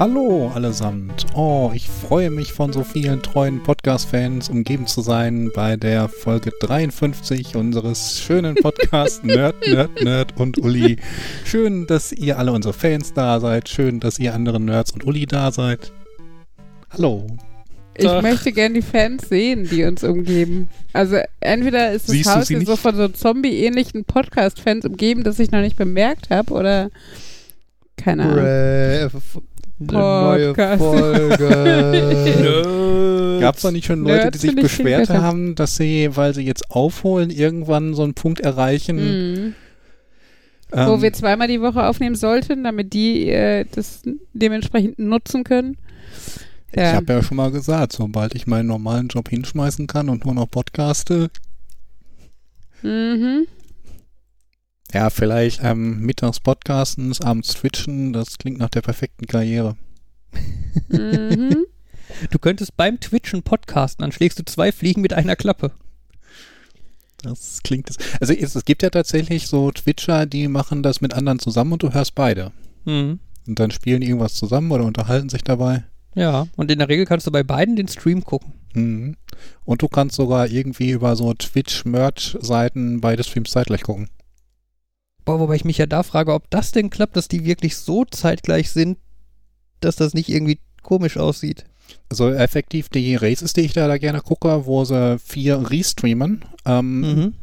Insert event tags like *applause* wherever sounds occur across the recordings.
Hallo allesamt. Oh, ich freue mich von so vielen treuen Podcast-Fans umgeben zu sein bei der Folge 53 unseres schönen Podcasts *laughs* Nerd, Nerd, Nerd und Uli. Schön, dass ihr alle unsere Fans da seid. Schön, dass ihr anderen Nerds und Uli da seid. Hallo. Ich Ach. möchte gerne die Fans sehen, die uns umgeben. Also entweder ist das Siehst Haus hier so von so zombie-ähnlichen Podcast-Fans umgeben, das ich noch nicht bemerkt habe, oder keine Ahnung. Neue Folge. Gab es da nicht schon Leute, die sich beschwert haben, dass sie, weil sie jetzt aufholen, irgendwann so einen Punkt erreichen? Mhm. Ähm, Wo wir zweimal die Woche aufnehmen sollten, damit die äh, das dementsprechend nutzen können. Ja. Ich habe ja schon mal gesagt, sobald ich meinen normalen Job hinschmeißen kann und nur noch podcaste. Mhm. Ja, vielleicht ähm, mittags podcasten, abends twitchen, das klingt nach der perfekten Karriere. Mhm. *laughs* Du könntest beim Twitchen podcasten, dann schlägst du zwei Fliegen mit einer Klappe. Das klingt. Also es, es gibt ja tatsächlich so Twitcher, die machen das mit anderen zusammen und du hörst beide. Mhm. Und dann spielen die irgendwas zusammen oder unterhalten sich dabei. Ja, und in der Regel kannst du bei beiden den Stream gucken. Mhm. Und du kannst sogar irgendwie über so Twitch-Merch-Seiten beide Streams zeitgleich gucken. Boah, wobei ich mich ja da frage, ob das denn klappt, dass die wirklich so zeitgleich sind, dass das nicht irgendwie komisch aussieht. Also effektiv die Races, die ich da, da gerne gucke, wo sie vier restreamen, ähm, mhm.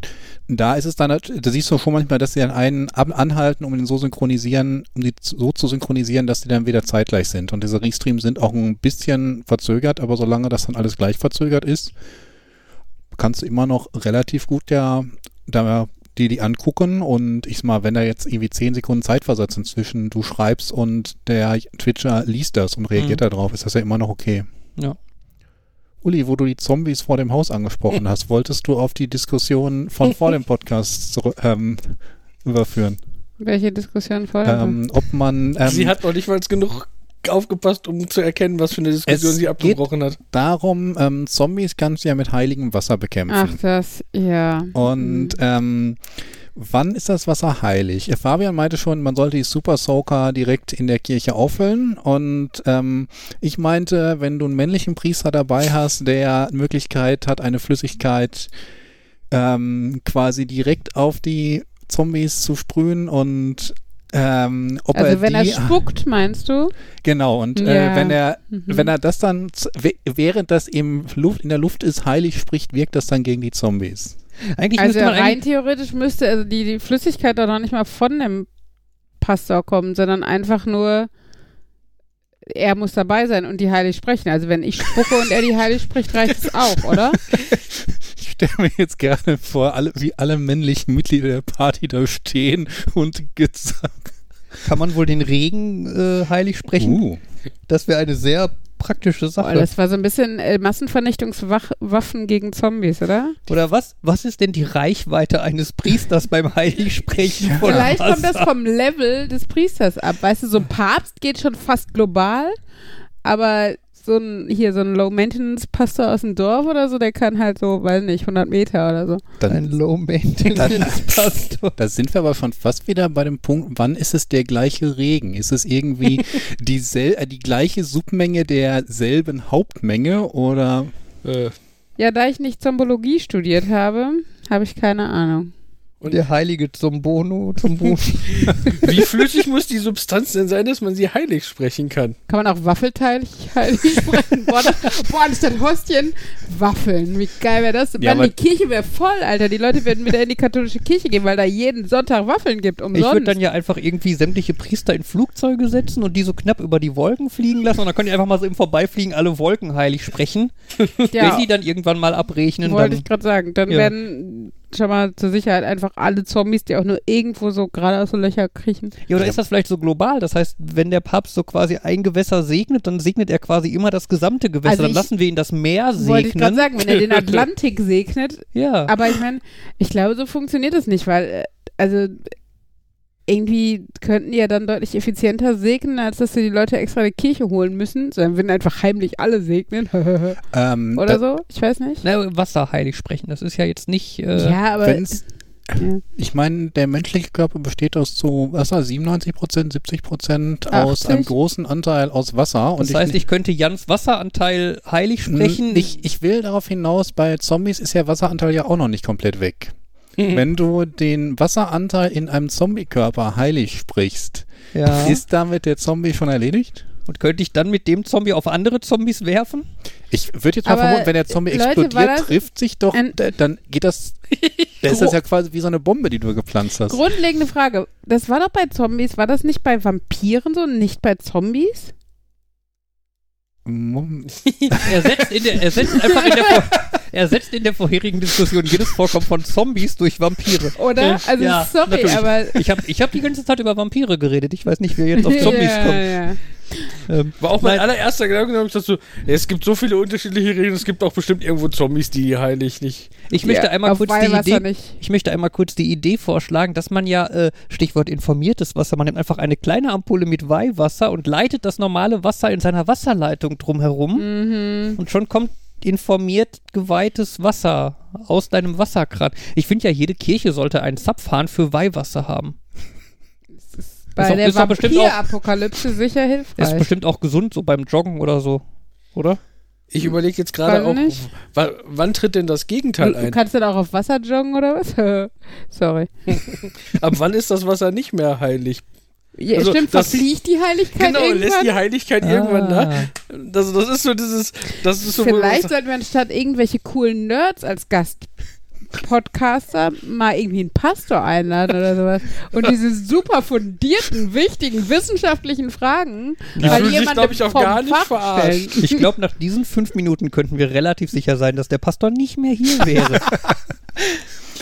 da ist es dann, da siehst du schon manchmal, dass sie dann einen anhalten, um den so synchronisieren, um die so zu synchronisieren, dass die dann wieder zeitgleich sind. Und diese Restreams sind auch ein bisschen verzögert, aber solange das dann alles gleich verzögert ist, kannst du immer noch relativ gut ja da die die angucken und ich sag mal, wenn da jetzt irgendwie 10 Sekunden Zeitversatz inzwischen du schreibst und der Twitcher liest das und reagiert mhm. darauf, ist das ja immer noch okay. Ja. Uli, wo du die Zombies vor dem Haus angesprochen *laughs* hast, wolltest du auf die Diskussion von vor dem Podcast ähm, überführen? Welche Diskussion vor ähm, Ob man. Ähm, Sie hat noch nicht mal genug aufgepasst, um zu erkennen, was für eine Diskussion sie abgebrochen hat. Darum, ähm, Zombies kannst du ja mit heiligem Wasser bekämpfen. Ach, das, ja. Und mhm. ähm, wann ist das Wasser heilig? Fabian meinte schon, man sollte die Super Soaker direkt in der Kirche auffüllen. Und ähm, ich meinte, wenn du einen männlichen Priester dabei hast, der Möglichkeit hat, eine Flüssigkeit ähm, quasi direkt auf die Zombies zu sprühen und ähm, ob also er wenn die, er spuckt, meinst du? Genau, und äh, ja. äh, wenn er mhm. wenn er das dann, während das im Luft, in der Luft ist, heilig spricht, wirkt das dann gegen die Zombies. Eigentlich also rein eigentlich theoretisch müsste also die, die Flüssigkeit doch noch nicht mal von dem Pastor kommen, sondern einfach nur er muss dabei sein und die heilig sprechen. Also wenn ich spucke und er die heilig spricht, reicht es auch, oder? *laughs* Ich stelle mir jetzt gerne vor, alle, wie alle männlichen Mitglieder der Party da stehen und gesagt. Kann man wohl den Regen äh, heilig sprechen? Uh. Das wäre eine sehr praktische Sache. Oh, das war so ein bisschen äh, Massenvernichtungswaffen gegen Zombies, oder? Oder was? Was ist denn die Reichweite eines Priesters beim Heiligsprechen von Vielleicht Wasser? kommt das vom Level des Priesters ab. Weißt du, so ein Papst geht schon fast global, aber so ein, hier so ein Low-Maintenance-Pastor aus dem Dorf oder so, der kann halt so, weiß nicht, 100 Meter oder so. Dann ein Low-Maintenance-Pastor. *laughs* Da sind wir aber schon fast wieder bei dem Punkt, wann ist es der gleiche Regen? Ist es irgendwie *laughs* die, äh, die gleiche Submenge derselben Hauptmenge oder? Äh. Ja, da ich nicht Zombologie studiert habe, habe ich keine Ahnung. Und der heilige Zombono, Zombono. *laughs* Wie flüssig muss die Substanz denn sein, dass man sie heilig sprechen kann? Kann man auch waffelteilig heilig sprechen? boah, das, boah, anstatt Hostien, Waffeln. Wie geil wäre das? Ja, Dann die Kirche wäre voll, Alter. Die Leute würden wieder in die katholische Kirche gehen, weil da jeden Sonntag Waffeln gibt. Umsonst. Ich würde dann ja einfach irgendwie sämtliche Priester in Flugzeuge setzen und die so knapp über die Wolken fliegen lassen. Und dann können die einfach mal so im Vorbeifliegen alle Wolken heilig sprechen. *laughs* Ja. Wenn die dann irgendwann mal abrechnen. Wollte ich gerade sagen. Dann ja. werden schon mal zur Sicherheit einfach alle Zombies, die auch nur irgendwo so gerade aus so Löcher kriechen. Ja, oder ist das vielleicht so global? Das heißt, wenn der Papst so quasi ein Gewässer segnet, dann segnet er quasi immer das gesamte Gewässer. Also dann lassen wir ihn das Meer segnen. Wollte ich gerade sagen, wenn er den *laughs* Atlantik segnet. Ja. Aber ich meine, ich glaube, so funktioniert das nicht, weil, äh, also irgendwie könnten die ja dann deutlich effizienter segnen, als dass sie die Leute extra die Kirche holen müssen, sondern würden einfach heimlich alle segnen. *laughs* ähm, Oder so, ich weiß nicht. Na, Wasser heilig sprechen, das ist ja jetzt nicht. Äh, ja, aber. Ich meine, der menschliche Körper besteht aus so, was war 97 Prozent, 70 Prozent aus einem großen Anteil aus Wasser. das heißt, ich, ich, könnte Jans Wasseranteil heilig sprechen? Ich, ich will darauf hinaus, bei Zombies ist der Wasseranteil ja auch noch nicht komplett weg. Wenn du den Wasseranteil in einem Zombie-Körper heilig sprichst, ja. ist damit der Zombie schon erledigt? Und könnte ich dann mit dem Zombie auf andere Zombies werfen? Ich würde jetzt mal vermuten, wenn der Zombie Leute, explodiert, trifft sich doch, dann geht das. *laughs* dann ist das ja quasi wie so eine Bombe, die du gepflanzt hast. Grundlegende Frage. Das war doch bei Zombies. War das nicht bei Vampiren so und nicht bei Zombies? *laughs* er, setzt in der, er setzt einfach in der, *laughs* er setzt in der vorherigen Diskussion jedes Vorkommen von Zombies durch Vampire. Oder? Also ja, sorry, natürlich. aber. Ich habe ich hab die ganze Zeit über Vampire geredet. Ich weiß nicht, wer jetzt auf Zombies ja, kommt. Ja. Ähm, War auch mein allererster Gedanke, dass du, es gibt so viele unterschiedliche Regeln, es gibt auch bestimmt irgendwo Zombies, die heilig nicht. Ich möchte ja, einmal kurz die Idee, nicht. ich möchte einmal kurz die Idee vorschlagen, dass man ja, äh, Stichwort informiertes Wasser, man nimmt einfach eine kleine Ampulle mit Weihwasser und leitet das normale Wasser in seiner Wasserleitung drumherum mhm. und schon kommt informiert geweihtes Wasser aus deinem Wasserkran. Ich finde ja, jede Kirche sollte einen Zapfhahn für Weihwasser haben bei ist der Vampir-Apokalypse sicher hilfreich. Ist bestimmt auch gesund, so beim Joggen oder so, oder? Ich überlege jetzt gerade auch, wann, wann, tritt denn das Gegenteil ein? Du kannst dann auch auf Wasser joggen oder was? *laughs* Sorry. *laughs* Ab wann ist das Wasser nicht mehr heilig? Ja, also stimmt, das, verfliegt die Heiligkeit Genau, irgendwann? lässt die Heiligkeit ah. irgendwann da. Das, das ist so dieses, das ist so Vielleicht sollten wir anstatt irgendwelche coolen Nerds als Gast Podcaster mal irgendwie einen Pastor einladen oder sowas und *laughs* diese super fundierten, wichtigen wissenschaftlichen Fragen, die weil jemand glaube ich auch gar nicht verarscht. Ich glaube, nach diesen fünf Minuten könnten wir relativ sicher sein, dass der Pastor nicht mehr hier wäre. *laughs*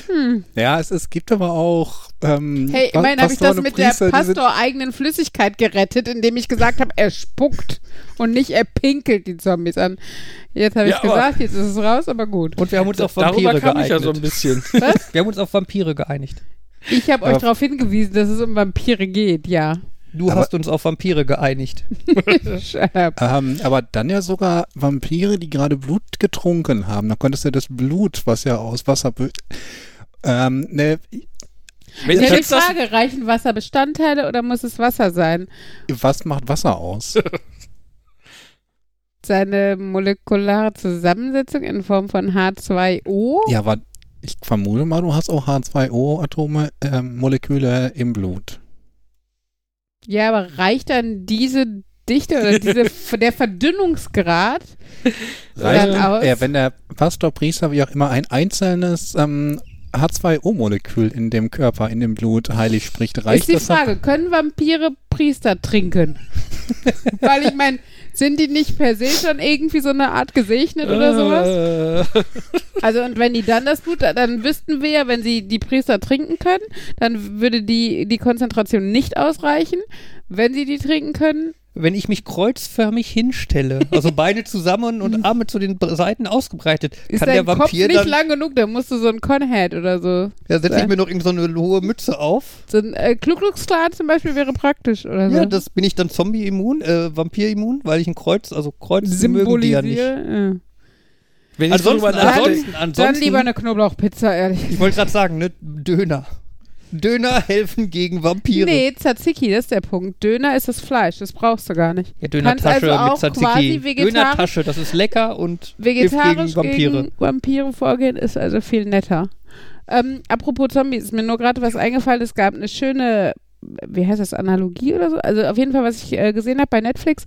Hm. Ja, es, es gibt aber auch. Ähm, hey, immerhin habe ich das mit Priester, der Pastor-eigenen Flüssigkeit gerettet, indem ich gesagt habe, er spuckt und nicht er pinkelt die Zombies an. Jetzt habe ich ja, gesagt, jetzt ist es raus, aber gut. Und wir haben uns auf Vampire geeinigt. ja so ein bisschen. *laughs* Was? Wir haben uns auf Vampire geeinigt. Ich habe euch darauf hingewiesen, dass es um Vampire geht, ja. Du aber hast uns auf Vampire geeinigt. *laughs* ähm, aber dann ja sogar Vampire, die gerade Blut getrunken haben. Da konntest du das Blut, was ja aus Wasser ähm, ne, wenn ja, die Frage, reichen Wasserbestandteile oder muss es Wasser sein? Was macht Wasser aus? *laughs* Seine molekulare Zusammensetzung in Form von H2O? Ja, aber ich vermute mal, du hast auch H2O-Atome, äh, Moleküle im Blut. Ja, aber reicht dann diese Dichte oder diese, *laughs* der Verdünnungsgrad reicht, aus? Ja, wenn der Pastor, Priester, wie auch immer, ein einzelnes ähm, H2O-Molekül in dem Körper, in dem Blut heilig spricht, reicht das? Ist die Frage, können Vampire Priester trinken? *laughs* Weil ich meine, sind die nicht per se schon irgendwie so eine Art gesegnet oder sowas? Also und wenn die dann das Blut, dann wüssten wir ja, wenn sie die Priester trinken können, dann würde die, die Konzentration nicht ausreichen. Wenn sie die trinken können, wenn ich mich kreuzförmig hinstelle, also Beine zusammen und Arme zu den Seiten ausgebreitet, ist kann der Vampir Kopf nicht lang genug, da musst du so ein Conhead oder so. Ja, setze ich mir noch irgend so eine hohe Mütze auf. So ein äh, Klucklucksklan zum Beispiel wäre praktisch oder so. Ja, das bin ich dann Zombie-immun, äh, Vampir-immun, weil ich ein Kreuz, also Kreuz mögen die ja nicht. Ja. Wenn ich ansonsten, ansonsten, ansonsten, dann lieber eine Knoblauchpizza, ehrlich. Ich wollte gerade sagen, ne, Döner. Döner helfen gegen Vampire. Nee, Tzatziki, das ist der Punkt. Döner ist das Fleisch, das brauchst du gar nicht. Ja, Döner-Tasche also mit Tzatziki. Döner-Tasche, das ist lecker und vegetarisch gegen Vampire. Gegen Vampire vorgehen ist also viel netter. Ähm, apropos Zombies, ist mir nur gerade was eingefallen. Es gab eine schöne, wie heißt das, Analogie oder so? Also auf jeden Fall, was ich äh, gesehen habe bei Netflix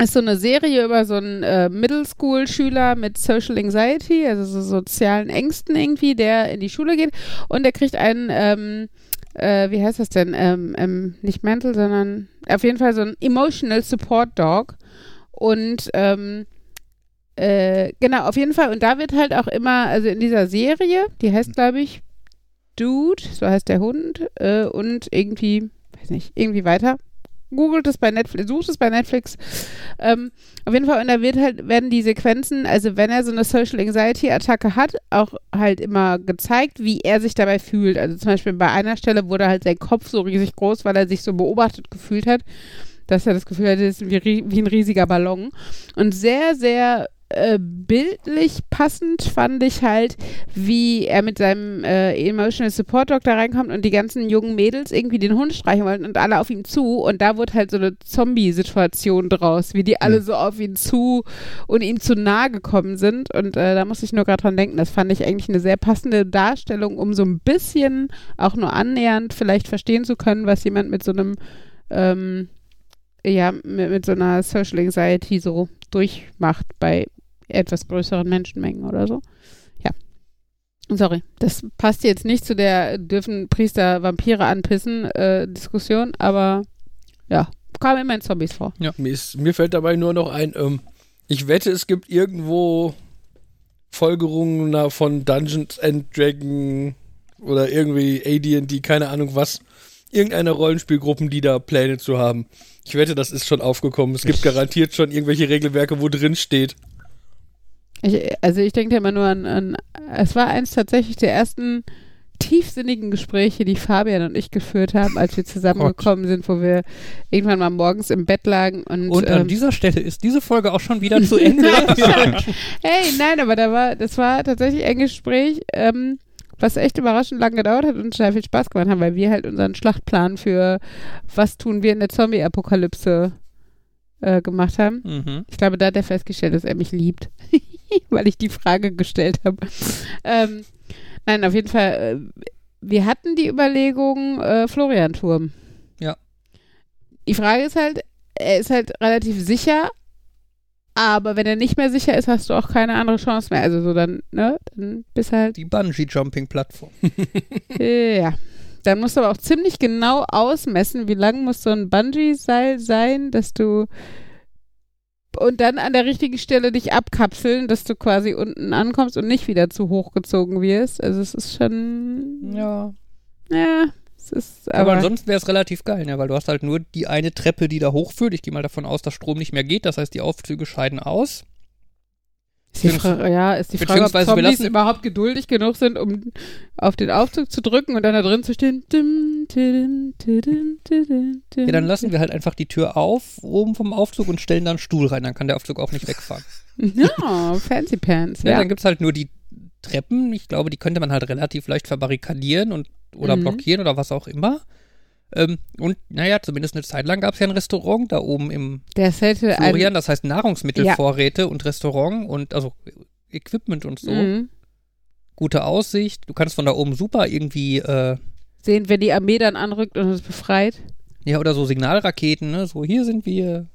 ist so eine Serie über so einen äh, Middle School Schüler mit Social Anxiety, also so sozialen Ängsten irgendwie, der in die Schule geht. Und der kriegt einen, ähm, äh, wie heißt das denn, ähm, ähm, nicht Mental, sondern auf jeden Fall so ein Emotional Support Dog. Und ähm, äh, genau, auf jeden Fall. Und da wird halt auch immer, also in dieser Serie, die heißt glaube ich Dude, so heißt der Hund äh, und irgendwie, weiß nicht, irgendwie weiter googelt es bei Netflix, sucht es bei Netflix. Ähm, auf jeden Fall, und da wird halt, werden die Sequenzen, also wenn er so eine Social Anxiety-Attacke hat, auch halt immer gezeigt, wie er sich dabei fühlt. Also zum Beispiel bei einer Stelle wurde halt sein Kopf so riesig groß, weil er sich so beobachtet gefühlt hat, dass er das Gefühl hatte, es ist wie, wie ein riesiger Ballon. Und sehr, sehr äh, bildlich passend fand ich halt, wie er mit seinem äh, Emotional Support Dog da reinkommt und die ganzen jungen Mädels irgendwie den Hund streichen wollten und alle auf ihm zu. Und da wurde halt so eine Zombie-Situation draus, wie die alle so auf ihn zu und ihm zu nahe gekommen sind. Und äh, da muss ich nur gerade dran denken, das fand ich eigentlich eine sehr passende Darstellung, um so ein bisschen auch nur annähernd vielleicht verstehen zu können, was jemand mit so einem ähm, ja, mit, mit so einer Social Anxiety so durchmacht bei etwas größeren Menschenmengen oder so. Ja. Sorry, das passt jetzt nicht zu der dürfen Priester Vampire anpissen äh, Diskussion, aber ja, kam immer in Zombies vor. Ja. Mir, ist, mir fällt dabei nur noch ein, ähm, ich wette, es gibt irgendwo Folgerungen von Dungeons and Dragons oder irgendwie AD&D, keine Ahnung was, irgendeine Rollenspielgruppen, die da Pläne zu haben. Ich wette, das ist schon aufgekommen. Es gibt garantiert schon irgendwelche Regelwerke, wo drin steht. Ich, also ich denke immer nur an, an, es war eins tatsächlich der ersten tiefsinnigen Gespräche, die Fabian und ich geführt haben, als wir zusammengekommen sind, wo wir irgendwann mal morgens im Bett lagen. Und, und an ähm, dieser Stelle ist diese Folge auch schon wieder *laughs* zu Ende. hey, nein, aber da war, das war tatsächlich ein Gespräch, ähm, was echt überraschend lang gedauert hat und sehr viel Spaß gemacht haben, weil wir halt unseren Schlachtplan für was tun wir in der Zombie-Apokalypse äh, gemacht haben. Mhm. Ich glaube, da hat er festgestellt, dass er mich liebt, *laughs* *laughs* weil ich die Frage gestellt habe. ähm, nein, auf jeden Fall, äh, wir hatten die Überlegung äh, Florian-Turm. Ja. Die Frage ist halt, er ist halt relativ sicher, aber wenn er nicht mehr sicher ist, hast du auch keine andere Chance mehr. Also so dann, ne, dann bist halt. Die Bungee-Jumping-Plattform. *laughs* *laughs* ja. Dann musst du aber auch ziemlich genau ausmessen, wie lang muss so ein Bungee-Seil sein, dass du und dann an der richtigen Stelle dich abkapseln, dass du quasi unten ankommst und nicht wieder zu hoch gezogen wirst. Also es ist schon. Ja. Ja, ist, aber, aber, ansonsten wäre es relativ geil, ne? weil du hast halt nur die eine Treppe, die da hochführt. Ich gehe mal davon aus, dass Strom nicht mehr geht. Das heißt, die Aufzüge scheiden aus. Ist die ja, ist die Frage, ob Zombies überhaupt geduldig genug sind, um auf den Aufzug zu drücken und dann da drin zu stehen. Ja, dann lassen wir halt einfach die Tür auf, oben vom Aufzug und stellen da einen Stuhl rein. Dann kann der Aufzug auch nicht wegfahren. *laughs* Ja, fancy pants. Ja, ja. dann gibt es halt nur die Treppen. Ich glaube, die könnte man halt relativ leicht verbarrikadieren und oder mhm. blockieren oder was auch immer. Ähm, und naja, zumindest eine Zeit lang gab es ja ein Restaurant da oben im Der Florian, das heißt Nahrungsmittelvorräte ja. und Restaurant und also Equipment und so. Mhm. Gute Aussicht. Du kannst von da oben super irgendwie äh, sehen, wenn die Armee dann anrückt und es befreit. Ja, oder so Signalraketen, ne? So, hier sind wir.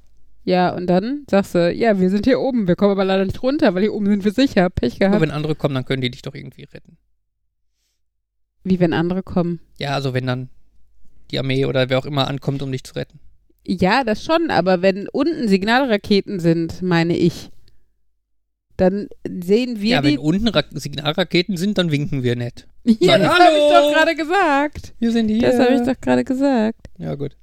Ja, und dann sagst du, ja, wir sind hier oben, wir kommen aber leider nicht runter, weil hier oben sind wir sicher. Pech gehabt. Aber wenn andere kommen, dann können die dich doch irgendwie retten. Wie wenn andere kommen. Ja, also wenn dann die Armee oder wer auch immer ankommt, um dich zu retten. Ja, das schon, aber wenn unten Signalraketen sind, meine ich, dann sehen wir ja, die. wenn unten Ra Signalraketen sind, dann winken wir nett. *laughs* Ja, das habe ich doch gerade gesagt. Wir sind hier. Das habe ich doch gerade gesagt. Ja, gut.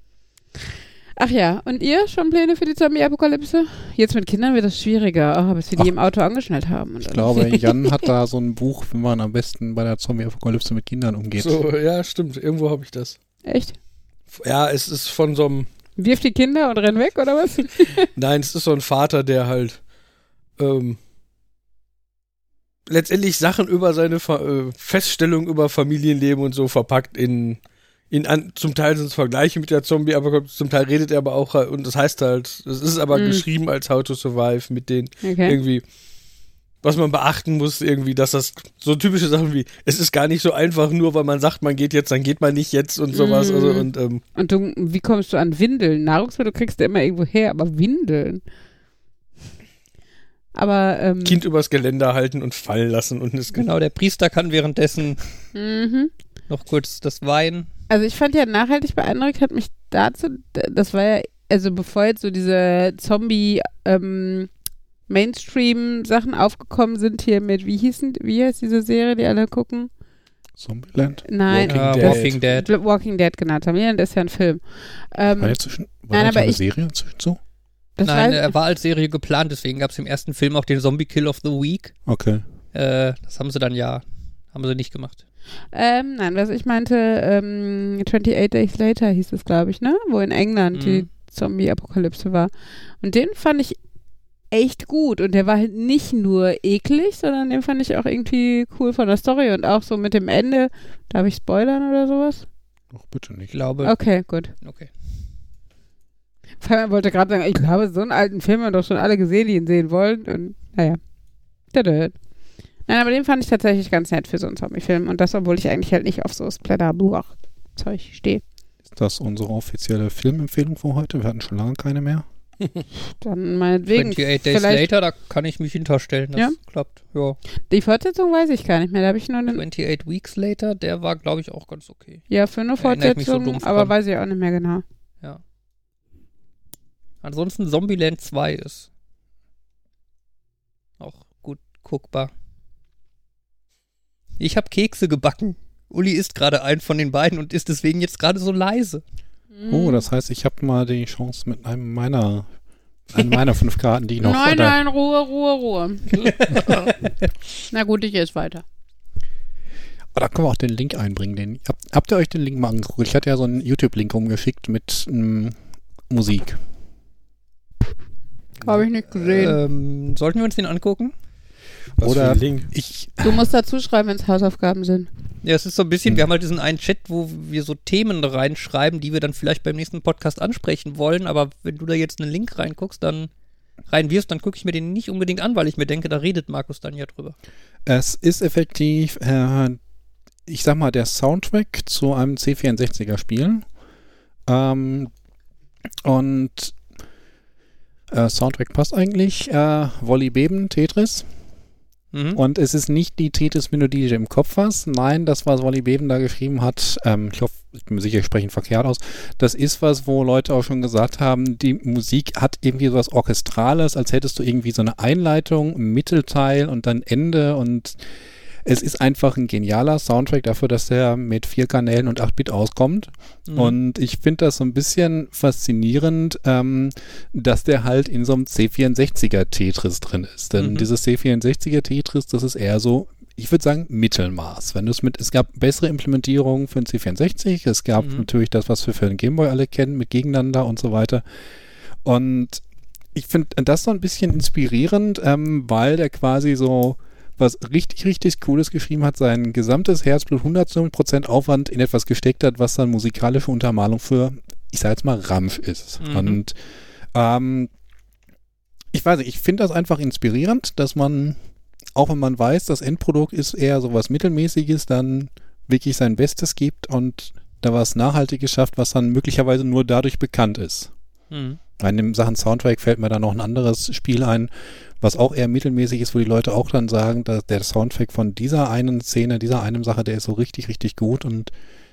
Ach ja, und ihr schon Pläne für die Zombie-Apokalypse? Jetzt mit Kindern wird das schwieriger, oh, bis wir die Ach, im Auto angeschnallt haben. ich glaube, Jan hat da *laughs* so ein Buch, wie man am besten bei der Zombie-Apokalypse mit Kindern umgeht. So, ja, stimmt. Irgendwo habe ich das. Echt? Ja, es ist von so einem. Wirft die Kinder und rennt weg, oder was? *laughs* *laughs* Nein, es ist so ein Vater, der halt ähm, letztendlich Sachen über seine Fa äh, Feststellung über Familienleben und so verpackt in in an, zum Teil sind es Vergleiche mit der Zombie, aber zum Teil redet er aber auch und das heißt halt, es ist aber mm. geschrieben als How to Survive mit den okay. irgendwie was man beachten muss, irgendwie, dass das so typische Sachen wie, es ist gar nicht so einfach, nur weil man sagt, man geht jetzt, dann geht man nicht jetzt und sowas. Mm. Also, und, ähm, und du, wie kommst du an Windeln? Nahrungsmittel kriegst du immer irgendwo her, aber Windeln. Aber ähm, Kind übers Geländer halten und fallen lassen und es genau der Priester kann währenddessen mhm. noch kurz das Wein also ich fand ja nachhaltig beeindruckt, hat mich dazu, das war ja, also bevor jetzt so diese Zombie ähm, Mainstream-Sachen aufgekommen sind hier mit, wie hießen, wie heißt diese Serie, die alle gucken? Zombieland? Nein, Walking, uh, Dead. Walking Dead. Walking Dead genannt haben. Ja, das ist ja ein Film. Ähm, war ja zwischen, war nein, aber eine ich, Serie inzwischen so? Nein, er war als Serie geplant, deswegen gab es im ersten Film auch den Zombie Kill of the Week. Okay. Äh, das haben sie dann ja, haben sie nicht gemacht. Ähm, nein, was ich meinte, ähm, 28 Days Later hieß es, glaube ich, ne? Wo in England mhm. die Zombie-Apokalypse war. Und den fand ich echt gut und der war halt nicht nur eklig, sondern den fand ich auch irgendwie cool von der Story und auch so mit dem Ende. Darf ich spoilern oder sowas? Ach, bitte nicht. Ich glaube. Okay, gut. Okay. Fabian wollte gerade sagen, ich glaube, so einen alten Film haben doch schon alle gesehen, die ihn sehen wollen. Und naja. Nein, aber den fand ich tatsächlich ganz nett für so einen Zombie-Film. Und das, obwohl ich eigentlich halt nicht auf so Splatter-Buch-Zeug stehe. Ist das unsere offizielle Filmempfehlung für heute? Wir hatten schon lange keine mehr. Dann meinetwegen. 28 Days Later, da kann ich mich hinterstellen. Das ja? klappt. Ja. Die Fortsetzung weiß ich gar nicht mehr. Da habe ich nur einen 28 Weeks Later, der war, glaube ich, auch ganz okay. Ja, für eine Fortsetzung, so aber weiß ich auch nicht mehr genau. Ja. Ansonsten Zombieland 2 ist auch gut guckbar. Ich habe Kekse gebacken. Uli isst gerade einen von den beiden und ist deswegen jetzt gerade so leise. Oh, das heißt, ich habe mal die Chance mit einem meiner einem meiner fünf Karten, die ich noch Nein, nein, Ruhe, Ruhe, Ruhe. *laughs* Na gut, ich esse weiter. Aber da können wir auch den Link einbringen. Den, habt, habt ihr euch den Link mal angeguckt? Ich hatte ja so einen YouTube-Link rumgeschickt mit ähm, Musik. Habe ich nicht gesehen. Ähm, sollten wir uns den angucken? Was Oder ich. Du musst dazu schreiben, wenn es Hausaufgaben sind. Ja, es ist so ein bisschen, hm. wir haben halt diesen einen Chat, wo wir so Themen reinschreiben, die wir dann vielleicht beim nächsten Podcast ansprechen wollen, aber wenn du da jetzt einen Link reinguckst, dann reinwirfst, dann gucke ich mir den nicht unbedingt an, weil ich mir denke, da redet Markus dann ja drüber. Es ist effektiv, äh, ich sag mal, der Soundtrack zu einem C64er Spiel. Ähm, und äh, Soundtrack passt eigentlich. Äh, Volley Beben, Tetris. Mhm. Und es ist nicht die Tetris-Melodie, die du im Kopf hast. Nein, das, was Wally Beben da geschrieben hat, ähm, ich hoffe, ich bin mir sicher, ich spreche ihn verkehrt aus. Das ist was, wo Leute auch schon gesagt haben, die Musik hat irgendwie so was Orchestrales, als hättest du irgendwie so eine Einleitung, Mittelteil und dann Ende und es ist einfach ein genialer Soundtrack dafür, dass der mit vier Kanälen und 8-Bit auskommt. Mhm. Und ich finde das so ein bisschen faszinierend, ähm, dass der halt in so einem C64er Tetris drin ist. Denn mhm. dieses C64er Tetris, das ist eher so ich würde sagen, Mittelmaß. Wenn du es mit, es gab bessere Implementierungen für den C64, es gab mhm. natürlich das, was wir für den Gameboy alle kennen, mit Gegeneinander und so weiter. Und ich finde das so ein bisschen inspirierend, ähm, weil der quasi so was richtig, richtig Cooles geschrieben hat, sein gesamtes Herzblut, 100% Aufwand in etwas gesteckt hat, was dann musikalische Untermalung für, ich sag jetzt mal, Ramsch ist. Mhm. Und ähm, ich weiß nicht, ich finde das einfach inspirierend, dass man, auch wenn man weiß, das Endprodukt ist eher so was Mittelmäßiges, dann wirklich sein Bestes gibt und da was Nachhaltiges schafft, was dann möglicherweise nur dadurch bekannt ist. Mhm. In Sachen Soundtrack fällt mir da noch ein anderes Spiel ein, was auch eher mittelmäßig ist, wo die Leute auch dann sagen, dass der Soundtrack von dieser einen Szene, dieser einen Sache, der ist so richtig, richtig gut. Und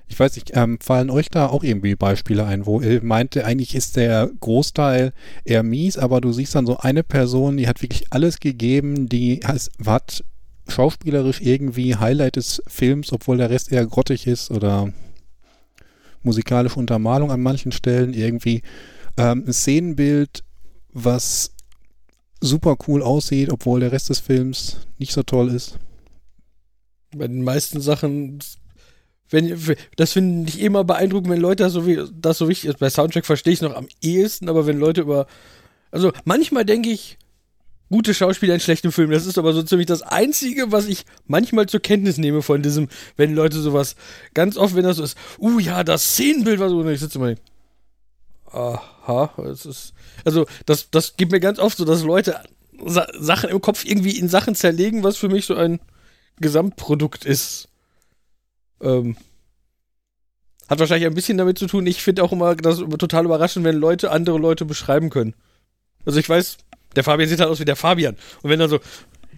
ich weiß nicht, ähm, fallen euch da auch irgendwie Beispiele ein, wo ihr meinte, eigentlich ist der Großteil eher mies, aber du siehst dann so eine Person, die hat wirklich alles gegeben, die hat, hat schauspielerisch irgendwie Highlight des Films, obwohl der Rest eher grottig ist oder musikalische Untermalung an manchen Stellen, irgendwie ähm, ein Szenenbild, was super cool aussieht, obwohl der Rest des Films nicht so toll ist. Bei den meisten Sachen, wenn, das finde ich immer beeindruckend, wenn Leute das so, wie, das so wichtig ist. Bei Soundtrack verstehe ich es noch am ehesten, aber wenn Leute über. Also manchmal denke ich, gute Schauspieler in schlechten Filmen, das ist aber so ziemlich das Einzige, was ich manchmal zur Kenntnis nehme von diesem, wenn Leute sowas, ganz oft, wenn das so ist, uh ja, das Szenenbild war so, und ich sitze immer, aha, es ist, also das, das gibt mir ganz oft so, dass Leute Sa Sachen im Kopf irgendwie in Sachen zerlegen, was für mich so ein Gesamtprodukt ist. Ähm, hat wahrscheinlich ein bisschen damit zu tun, ich finde auch immer das total überraschend, wenn Leute andere Leute beschreiben können. Also ich weiß, der Fabian sieht halt aus wie der Fabian. Und wenn er so,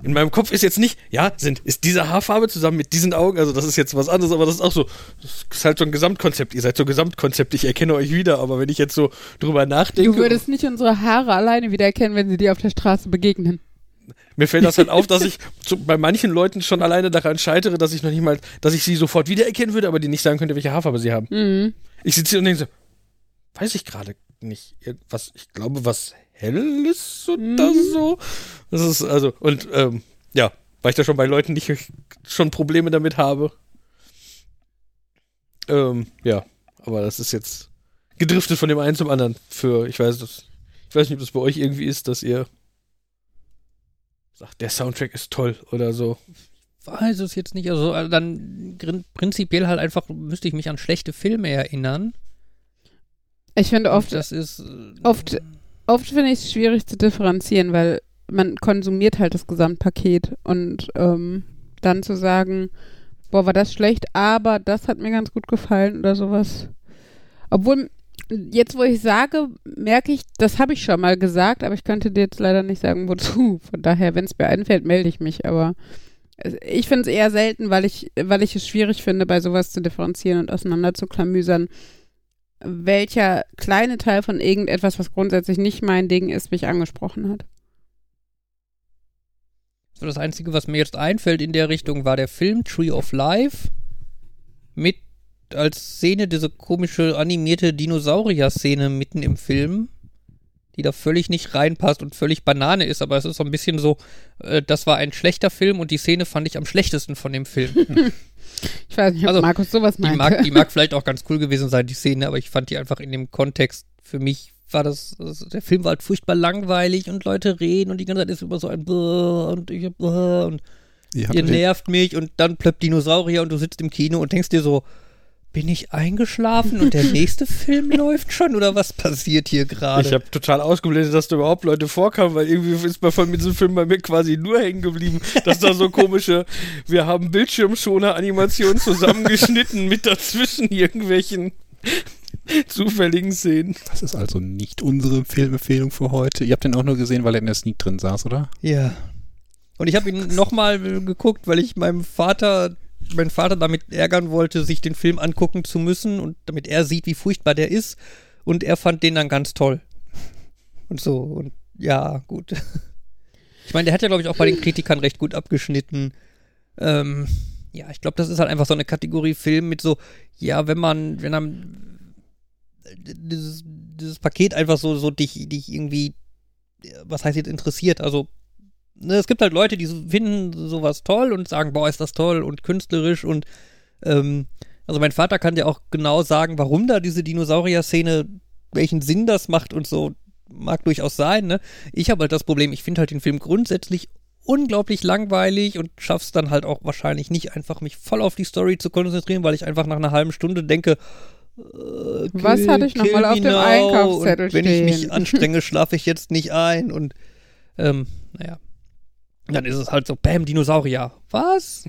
in meinem Kopf ist jetzt nicht, ja, sind, ist diese Haarfarbe zusammen mit diesen Augen, also das ist jetzt was anderes, aber das ist auch so, das ist halt so ein Gesamtkonzept. Ihr seid so ein Gesamtkonzept, ich erkenne euch wieder, aber wenn ich jetzt so drüber nachdenke. Du würdest nicht unsere Haare alleine wiedererkennen, wenn sie dir auf der Straße begegnen. Mir fällt das halt auf, dass ich *laughs* zu, bei manchen Leuten schon alleine daran scheitere, dass ich noch nicht mal, dass ich sie sofort wiedererkennen würde, aber die nicht sagen könnte, welche Haarfarbe sie haben. Mhm. Ich sitze hier und denke so, weiß ich gerade nicht. Was, ich glaube, was Helles oder mhm. so. Das ist also, und ähm, ja, weil ich da schon bei Leuten nicht schon Probleme damit habe. Ähm, ja, aber das ist jetzt gedriftet von dem einen zum anderen. Für, ich weiß das, ich weiß nicht, ob das bei euch irgendwie ist, dass ihr sagt, der Soundtrack ist toll oder so. Weiß es jetzt nicht. Also, also dann prinzipiell halt einfach müsste ich mich an schlechte Filme erinnern. Ich finde oft, das ist äh, oft, oft finde ich es schwierig zu differenzieren, weil man konsumiert halt das Gesamtpaket und ähm, dann zu sagen, boah, war das schlecht, aber das hat mir ganz gut gefallen oder sowas. Obwohl, jetzt wo ich sage, merke ich, das habe ich schon mal gesagt, aber ich könnte dir jetzt leider nicht sagen, wozu. Von daher, wenn es mir einfällt, melde ich mich, aber ich finde es eher selten, weil ich, weil ich es schwierig finde, bei sowas zu differenzieren und auseinander zu welcher kleine Teil von irgendetwas, was grundsätzlich nicht mein Ding ist, mich angesprochen hat. So, das Einzige, was mir jetzt einfällt in der Richtung, war der Film Tree of Life mit als Szene diese komische animierte Dinosaurier-Szene mitten im Film, die da völlig nicht reinpasst und völlig Banane ist, aber es ist so ein bisschen so, äh, das war ein schlechter Film und die Szene fand ich am schlechtesten von dem Film. *laughs* ich weiß nicht, ob also, Markus sowas meinte. Die mag, die mag *laughs* vielleicht auch ganz cool gewesen sein, die Szene, aber ich fand die einfach in dem Kontext für mich war das, der Film war halt furchtbar langweilig und Leute reden und die ganze Zeit ist immer so ein Brrr und ich Brrr und ihr, ihr nervt mich und dann plöppt Dinosaurier und du sitzt im Kino und denkst dir so, bin ich eingeschlafen und der nächste Film *laughs* läuft schon oder was passiert hier gerade? Ich habe total ausgeblendet, dass da überhaupt Leute vorkamen, weil irgendwie ist bei von diesem Film bei mir quasi nur hängen geblieben, dass da so komische, wir haben Bildschirmschoner Animationen zusammengeschnitten mit dazwischen irgendwelchen zufälligen Szenen. Das ist also nicht unsere Filmempfehlung für heute. Ihr habt den auch nur gesehen, weil er in der Sneak drin saß, oder? Ja. Und ich habe ihn nochmal geguckt, weil ich meinem Vater, meinen Vater damit ärgern wollte, sich den Film angucken zu müssen und damit er sieht, wie furchtbar der ist. Und er fand den dann ganz toll. Und so. Und ja, gut. *laughs* Ich meine, der hat ja, glaube ich, auch bei den Kritikern recht gut abgeschnitten. Ähm, ja, ich glaube, das ist halt einfach so eine Kategorie Film mit so, ja, wenn man, wenn man dieses, dieses Paket einfach so, so dich, dich irgendwie, was heißt jetzt interessiert, also ne, es gibt halt Leute, die finden sowas toll und sagen, boah, ist das toll und künstlerisch und ähm, also mein Vater kann dir auch genau sagen, warum da diese Dinosaurier-Szene, welchen Sinn das macht und so, mag durchaus sein, ne? Ich habe halt das Problem, ich finde halt den Film grundsätzlich unglaublich langweilig und schaff's dann halt auch wahrscheinlich nicht einfach mich voll auf die Story zu konzentrieren, weil ich einfach nach einer halben Stunde denke, äh, Was hatte ich nochmal auf dem Einkaufszettel und Wenn stehen? ich mich anstrenge, schlafe ich jetzt nicht ein und ähm, naja. Dann ist es halt so, Bäm, Dinosaurier. Was?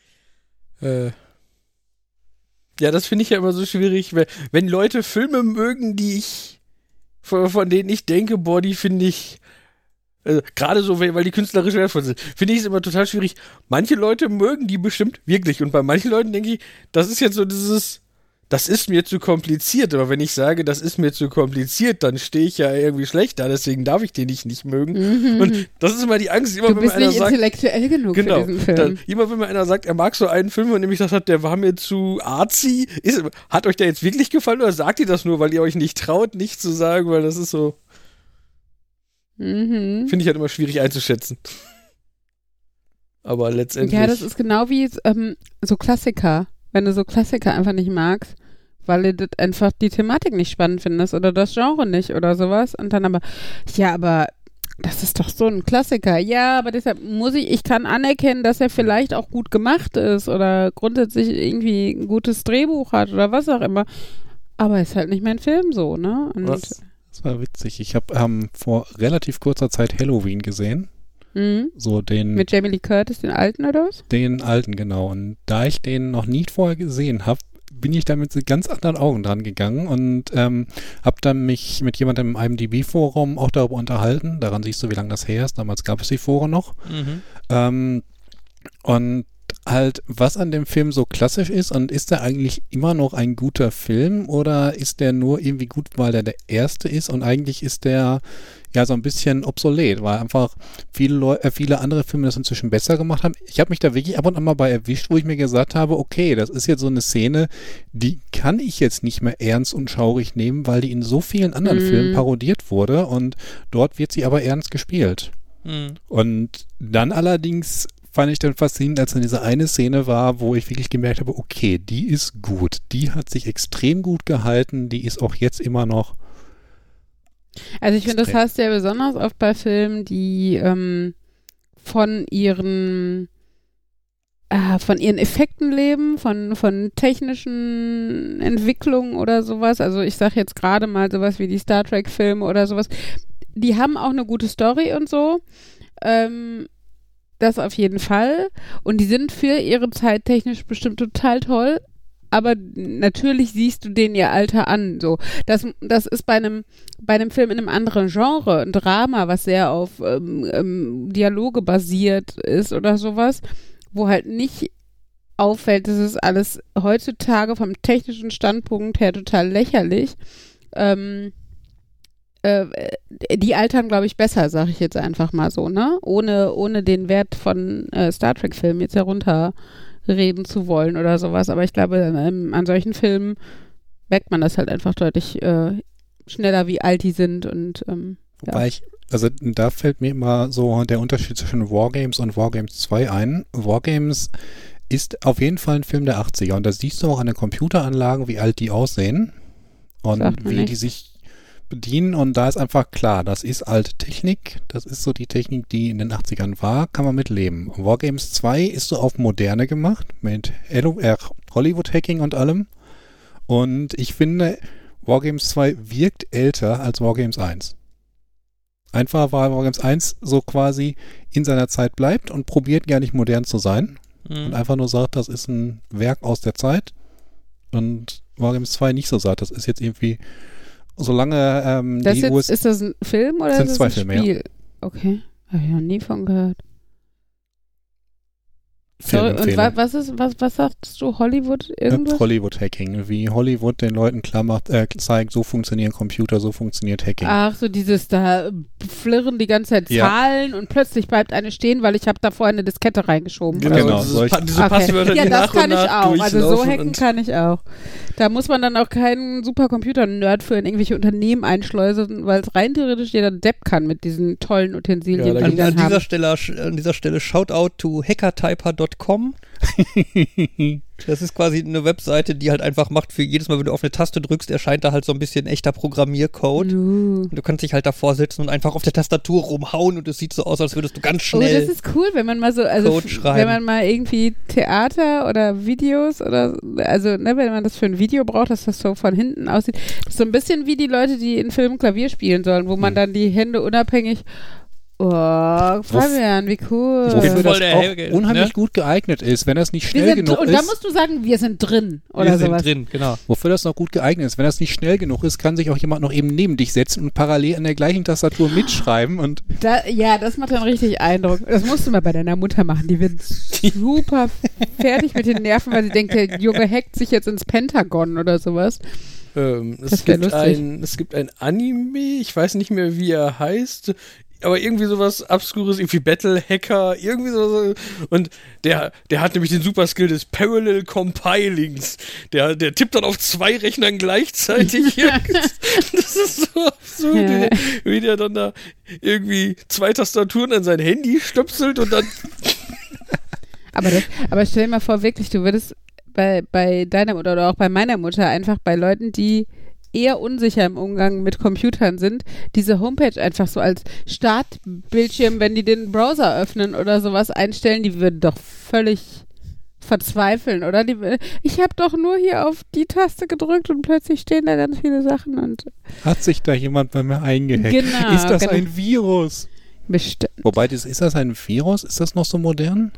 *laughs* äh. Ja, das finde ich ja immer so schwierig, wenn, Leute Filme mögen, die ich, von, von denen ich denke, boah, die finde ich, also, Gerade so, weil die künstlerisch wertvoll sind. Finde ich es immer total schwierig. Manche Leute mögen die bestimmt wirklich. Und bei manchen Leuten denke ich, das ist jetzt so dieses, das ist mir zu kompliziert. Aber wenn ich sage, das ist mir zu kompliziert, dann stehe ich ja irgendwie schlecht da. Deswegen darf ich den nicht, nicht mögen. Mhm. Und das ist immer die Angst, immer du wenn mir einer sagt. intellektuell genug genau, für diesen Film. Dann, immer wenn mir einer sagt, er mag so einen Film, von dem ich gesagt habe, der war mir zu arzi. Ist, hat euch der jetzt wirklich gefallen oder sagt ihr das nur, weil ihr euch nicht traut, nicht zu sagen, weil das ist so. Mhm. Finde ich halt immer schwierig einzuschätzen. Aber letztendlich. Ja, das ist genau wie ähm, so Klassiker wenn du so Klassiker einfach nicht magst, weil du einfach die Thematik nicht spannend findest oder das Genre nicht oder sowas. Und dann aber, ja, aber das ist doch so ein Klassiker. Ja, aber deshalb muss ich, ich kann anerkennen, dass er vielleicht auch gut gemacht ist oder grundsätzlich irgendwie ein gutes Drehbuch hat oder was auch immer. Aber ist halt nicht mein Film so, ne? Und was? Das war witzig. Ich habe ähm, vor relativ kurzer Zeit Halloween gesehen. Mhm. So den. Mit Jamie Lee Curtis, den alten oder was? Den alten, genau. Und da ich den noch nie vorher gesehen habe, bin ich da mit ganz anderen Augen dran gegangen und ähm, habe dann mich mit jemandem im IMDb-Forum auch darüber unterhalten. Daran siehst du, wie lange das her ist. Damals gab es die Foren noch. Mhm. Ähm, und halt, was an dem Film so klassisch ist und ist er eigentlich immer noch ein guter Film oder ist der nur irgendwie gut, weil er der erste ist und eigentlich ist der ja so ein bisschen obsolet, weil einfach viele Leute, äh, viele andere Filme das inzwischen besser gemacht haben. Ich habe mich da wirklich ab und an mal bei erwischt, wo ich mir gesagt habe, okay, das ist jetzt so eine Szene, die kann ich jetzt nicht mehr ernst und schaurig nehmen, weil die in so vielen anderen mhm. Filmen parodiert wurde und dort wird sie aber ernst gespielt. Mhm. Und dann allerdings fand ich dann faszinierend, als dann diese eine Szene war, wo ich wirklich gemerkt habe, okay, die ist gut, die hat sich extrem gut gehalten, die ist auch jetzt immer noch also ich finde, das heißt ja besonders oft bei Filmen, die ähm, von ihren äh, von ihren Effekten leben, von, von technischen Entwicklungen oder sowas. Also ich sage jetzt gerade mal sowas wie die Star Trek-Filme oder sowas. Die haben auch eine gute Story und so. Ähm, das auf jeden Fall. Und die sind für ihre Zeit technisch bestimmt total toll. Aber natürlich siehst du den ihr Alter an. So, das, das ist bei einem, bei einem Film in einem anderen Genre, ein Drama, was sehr auf ähm, ähm, Dialoge basiert ist oder sowas wo halt nicht auffällt, das ist alles heutzutage vom technischen Standpunkt her total lächerlich. Ähm, äh, die altern, glaube ich, besser, sage ich jetzt einfach mal so, ne? Ohne, ohne den Wert von äh, Star Trek-Filmen jetzt herunterreden zu wollen oder sowas. Aber ich glaube, ähm, an solchen Filmen merkt man das halt einfach deutlich äh, schneller, wie alt die sind und ähm, Wobei ja. ich also da fällt mir immer so der Unterschied zwischen Wargames und Wargames 2 ein. Wargames ist auf jeden Fall ein Film der 80er und da siehst du auch an den Computeranlagen, wie alt die aussehen und wie nicht. die sich bedienen und da ist einfach klar, das ist alte Technik, das ist so die Technik, die in den 80ern war, kann man mitleben. Wargames 2 ist so auf moderne gemacht mit Hollywood-Hacking und allem und ich finde, Wargames 2 wirkt älter als Wargames 1. Einfach weil Wargames 1 so quasi in seiner Zeit bleibt und probiert gar nicht modern zu sein. Mhm. Und einfach nur sagt, das ist ein Werk aus der Zeit. Und Wargames 2 nicht so sagt, das ist jetzt irgendwie, solange ähm, das die jetzt, US Ist das ein Film oder sind ist zwei Filme, Spiel? Ja. Okay. Habe ich noch nie von gehört. Sorry, und wa was ist, was, was sagst du, Hollywood irgendwas? Hollywood-Hacking, wie Hollywood den Leuten klar macht, äh, zeigt, so funktionieren Computer, so funktioniert Hacking. Ach, so dieses, da flirren die ganze Zeit Zahlen ja. und plötzlich bleibt eine stehen, weil ich habe da vorher eine Diskette reingeschoben. Genau, genau diese, pa diese okay. Passwörter, Ja, das kann ich auch, also so hacken kann ich auch. Da muss man dann auch keinen Supercomputer-Nerd für in irgendwelche Unternehmen einschleusen, weil es rein theoretisch jeder Depp kann mit diesen tollen Utensilien, ja, die an, an dieser Stelle, an dieser Stelle Shoutout to hackertyper.com www.webseite.com. das ist quasi eine Webseite, die halt einfach macht für jedes Mal, wenn du auf eine Taste drückst, erscheint da halt so ein bisschen echter Programmiercode. Uh. Du kannst dich halt davor sitzen und einfach auf der Tastatur rumhauen und es sieht so aus, als würdest du ganz schnell. Oh, das ist cool, wenn man mal so, also wenn man mal irgendwie Theater oder Videos oder, also ne, wenn man das für ein Video braucht, dass das so von hinten aussieht. So ein bisschen wie die Leute, die in Filmen Klavier spielen sollen, wo man hm. dann die Hände unabhängig Oh, Fabian, wie cool. Wofür das auch Helge, unheimlich ne? gut geeignet ist, wenn das nicht schnell genug und ist. Und da musst du sagen, wir sind drin oder wir sowas. sind drin, genau. Wofür das noch gut geeignet ist, wenn das nicht schnell genug ist, kann sich auch jemand noch eben neben dich setzen und parallel an der gleichen Tastatur mitschreiben und da, ja, das macht dann richtig Eindruck. Das musst du mal bei deiner Mutter machen. Die wird super fertig mit den Nerven, weil sie denkt, der Junge hackt sich jetzt ins Pentagon oder sowas. Ähm, es, gibt ein, es gibt ein Anime, ich weiß nicht mehr, wie er heißt aber irgendwie sowas Obskures, irgendwie Battle Hacker, irgendwie so. Und der, der hat nämlich den super Skill des Parallel Compilings. Der, der tippt dann auf zwei Rechnern gleichzeitig. *laughs* das ist so absurd, ja. wie, wie der dann da irgendwie zwei Tastaturen an sein Handy stöpselt und dann. *laughs* aber, das, aber stell dir mal vor, wirklich, du würdest bei, bei deiner Mutter oder auch bei meiner Mutter einfach bei Leuten, die eher unsicher im Umgang mit Computern sind, diese Homepage einfach so als Startbildschirm, wenn die den Browser öffnen oder sowas einstellen, die würden doch völlig verzweifeln, oder? Die, ich habe doch nur hier auf die Taste gedrückt und plötzlich stehen da ganz viele Sachen und hat sich da jemand bei mir eingehackt? Genau, ist das genau. ein Virus? Bestimmt. Wobei, das, ist das ein Virus? Ist das noch so modern?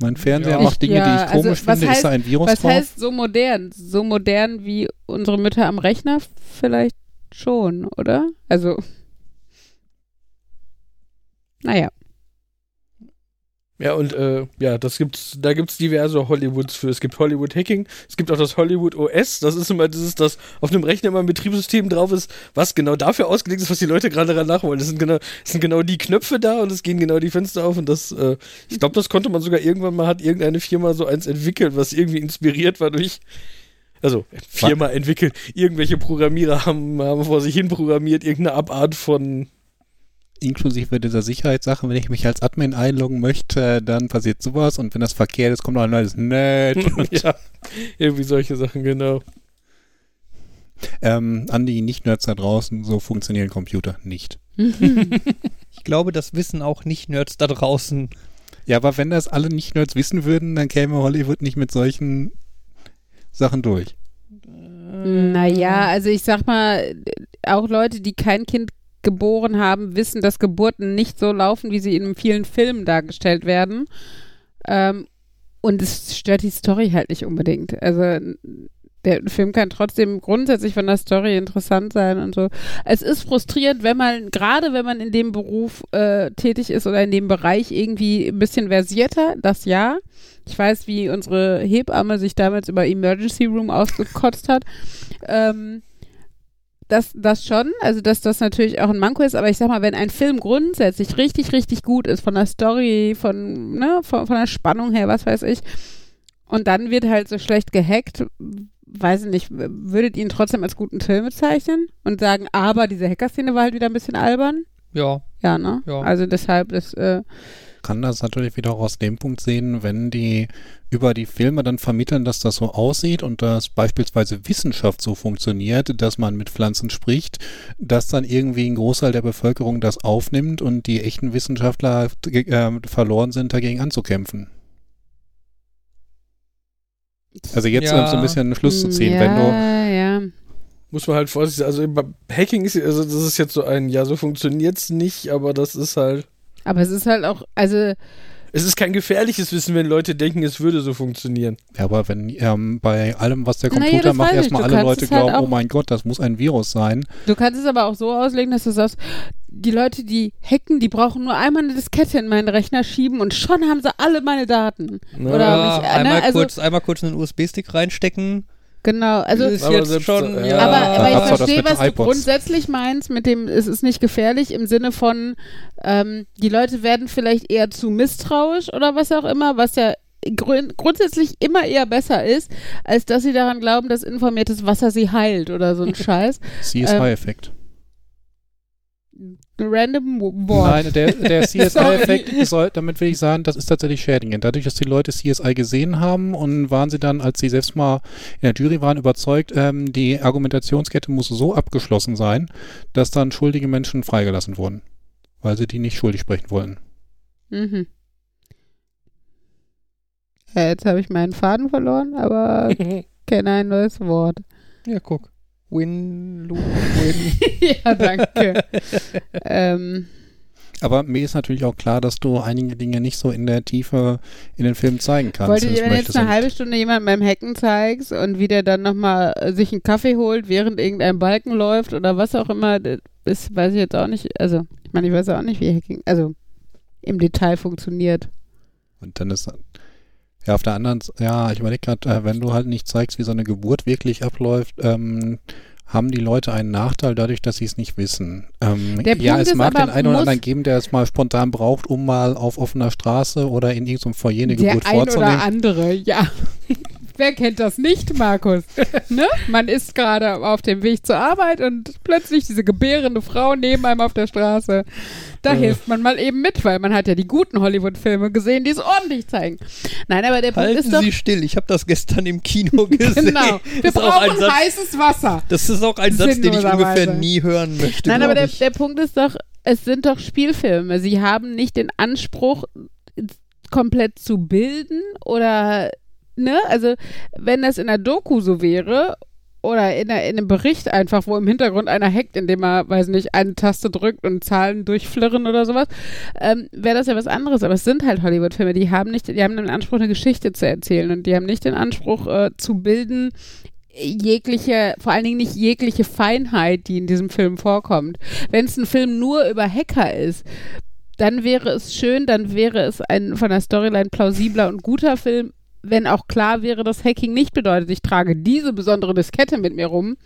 Mein Fernseher ja. macht Dinge, ja, die ich komisch also, finde. Heißt, ist da ein Virus Was drauf? heißt so modern? So modern wie unsere Mütter am Rechner vielleicht schon, oder? Also, naja. Ja, und äh, ja, das gibt's, da gibt's diverse Hollywoods für. Es gibt Hollywood Hacking, es gibt auch das Hollywood OS, das ist immer dieses, das auf einem Rechner immer ein Betriebssystem drauf ist, was genau dafür ausgelegt ist, was die Leute gerade daran nachwollen. Das sind genau, das sind genau die Knöpfe da und es gehen genau die Fenster auf und das, äh, ich glaube, das konnte man sogar irgendwann mal, hat irgendeine Firma so eins entwickelt, was irgendwie inspiriert war durch also Firma entwickelt, irgendwelche Programmierer haben, haben vor sich hin programmiert, irgendeine Abart von inklusive dieser Sicherheitssache, wenn ich mich als Admin einloggen möchte, dann passiert sowas und wenn das verkehrt ist, kommt noch ein neues Net. *laughs* ja, irgendwie solche Sachen, genau. Ähm, an die Nicht-Nerds da draußen, so funktionieren Computer nicht. *laughs* ich glaube, das wissen auch Nicht-Nerds da draußen. Ja, aber wenn das alle Nicht-Nerds wissen würden, dann käme Hollywood nicht mit solchen Sachen durch. Naja, also ich sag mal, auch Leute, die kein Kind geboren haben, wissen, dass Geburten nicht so laufen, wie sie in vielen Filmen dargestellt werden. Ähm, und es stört die Story halt nicht unbedingt. Also der Film kann trotzdem grundsätzlich von der Story interessant sein und so. Es ist frustrierend, wenn man, gerade wenn man in dem Beruf äh, tätig ist oder in dem Bereich irgendwie ein bisschen versierter, das ja. Ich weiß, wie unsere Hebamme sich damals über Emergency Room ausgekotzt hat. Ähm, das, das schon, also dass das natürlich auch ein Manko ist, aber ich sag mal, wenn ein Film grundsätzlich richtig, richtig gut ist, von der Story, von, ne, von, von der Spannung her, was weiß ich, und dann wird halt so schlecht gehackt, weiß ich nicht, würdet ihr ihn trotzdem als guten Film bezeichnen und sagen, aber diese Hacker-Szene war halt wieder ein bisschen albern? Ja. Ja, ne? Ja. Also deshalb, das, äh, kann das natürlich wieder auch aus dem Punkt sehen, wenn die über die Filme dann vermitteln, dass das so aussieht und dass beispielsweise Wissenschaft so funktioniert, dass man mit Pflanzen spricht, dass dann irgendwie ein Großteil der Bevölkerung das aufnimmt und die echten Wissenschaftler äh, verloren sind, dagegen anzukämpfen. Also jetzt ja. um so ein bisschen einen Schluss zu ziehen, ja, wenn du. Ja. Muss man halt vorsichtig sein. Also Hacking ist, also das ist jetzt so ein, ja, so funktioniert es nicht, aber das ist halt. Aber es ist halt auch, also. Es ist kein gefährliches Wissen, wenn Leute denken, es würde so funktionieren. Ja, aber wenn ähm, bei allem, was der Computer naja, macht, erstmal alle Leute halt glauben, oh mein Gott, das muss ein Virus sein. Du kannst es aber auch so auslegen, dass du sagst, die Leute, die hacken, die brauchen nur einmal eine Diskette in meinen Rechner schieben und schon haben sie alle meine Daten. Ja, Oder mich, einmal, ne? also, kurz, einmal kurz einen USB-Stick reinstecken Genau, also ist aber jetzt schon, ja. aber, aber ich verstehe, was du grundsätzlich meinst mit dem, es ist nicht gefährlich im Sinne von, ähm, die Leute werden vielleicht eher zu misstrauisch oder was auch immer, was ja grund grundsätzlich immer eher besser ist, als dass sie daran glauben, dass informiertes Wasser sie heilt oder so ein *laughs* Scheiß. CSI-Effekt. Ähm, random Wort. Nein, der, der *laughs* CSI-Effekt soll, damit will ich sagen, das ist tatsächlich schädigend. Dadurch, dass die Leute CSI gesehen haben und waren sie dann, als sie selbst mal in der Jury waren, überzeugt, ähm, die Argumentationskette muss so abgeschlossen sein, dass dann schuldige Menschen freigelassen wurden. Weil sie die nicht schuldig sprechen wollten. Mhm. Ja, jetzt habe ich meinen Faden verloren, aber *laughs* kenne ein neues Wort. Ja, guck. Win, lose, win. *laughs* ja, danke. ähm. Aber mir ist natürlich auch klar, dass du einige Dinge nicht so in der Tiefe in den Film zeigen kannst. Wollte dir, wenn jetzt eine halbe Stunde jemand beim Hacken zeigst und wie der dann nochmal äh, sich einen Kaffee holt, während irgendein Balken läuft oder was auch immer, das weiß ich jetzt auch nicht. Also, ich meine, ich weiß auch nicht, wie Hacking, also im Detail funktioniert. Und dann ist ja, auf der anderen, ja, ich überlege gerade, äh, wenn du halt nicht zeigst, wie so eine Geburt wirklich abläuft, ähm, haben die Leute einen Nachteil dadurch, dass sie es nicht wissen. Ähm, ja, es mag den einen oder anderen geben, der es mal spontan braucht, um mal auf offener Straße oder in irgendeinem Foyer eine Geburt vorzunehmen. Der ein oder andere, ja. *laughs* Wer kennt das nicht, Markus? *laughs* ne? Man ist gerade auf dem Weg zur Arbeit und plötzlich diese gebärende Frau neben einem auf der Straße. Da äh. hilft man mal eben mit, weil man hat ja die guten Hollywood-Filme gesehen, die es ordentlich zeigen. Nein, aber der Halten Punkt ist doch... Sie still, ich habe das gestern im Kino *laughs* gesehen. genau, wir brauchen Satz, heißes Wasser. Das ist auch ein Satz, den ich ungefähr nie hören möchte, Nein, aber der, der Punkt ist doch, es sind doch Spielfilme. Sie haben nicht den Anspruch, komplett zu bilden oder ne, also wenn das in der Doku so wäre oder in, der, in, einem Bericht einfach, wo im Hintergrund einer hackt, indem er, weiß nicht, eine Taste drückt und Zahlen durchflirren oder sowas, ähm, wäre das ja was anderes. Aber es sind halt Hollywood-Filme, die haben nicht, die haben den Anspruch, eine Geschichte zu erzählen und die haben nicht den Anspruch äh, zu bilden, jegliche, vor allen Dingen nicht jegliche Feinheit, die in diesem Film vorkommt. Wenn es ein Film nur über Hacker ist, dann wäre es schön, dann wäre es ein von der Storyline plausibler und guter Film wenn auch klar wäre, dass Hacking nicht bedeutet, ich trage diese besondere Diskette mit mir rum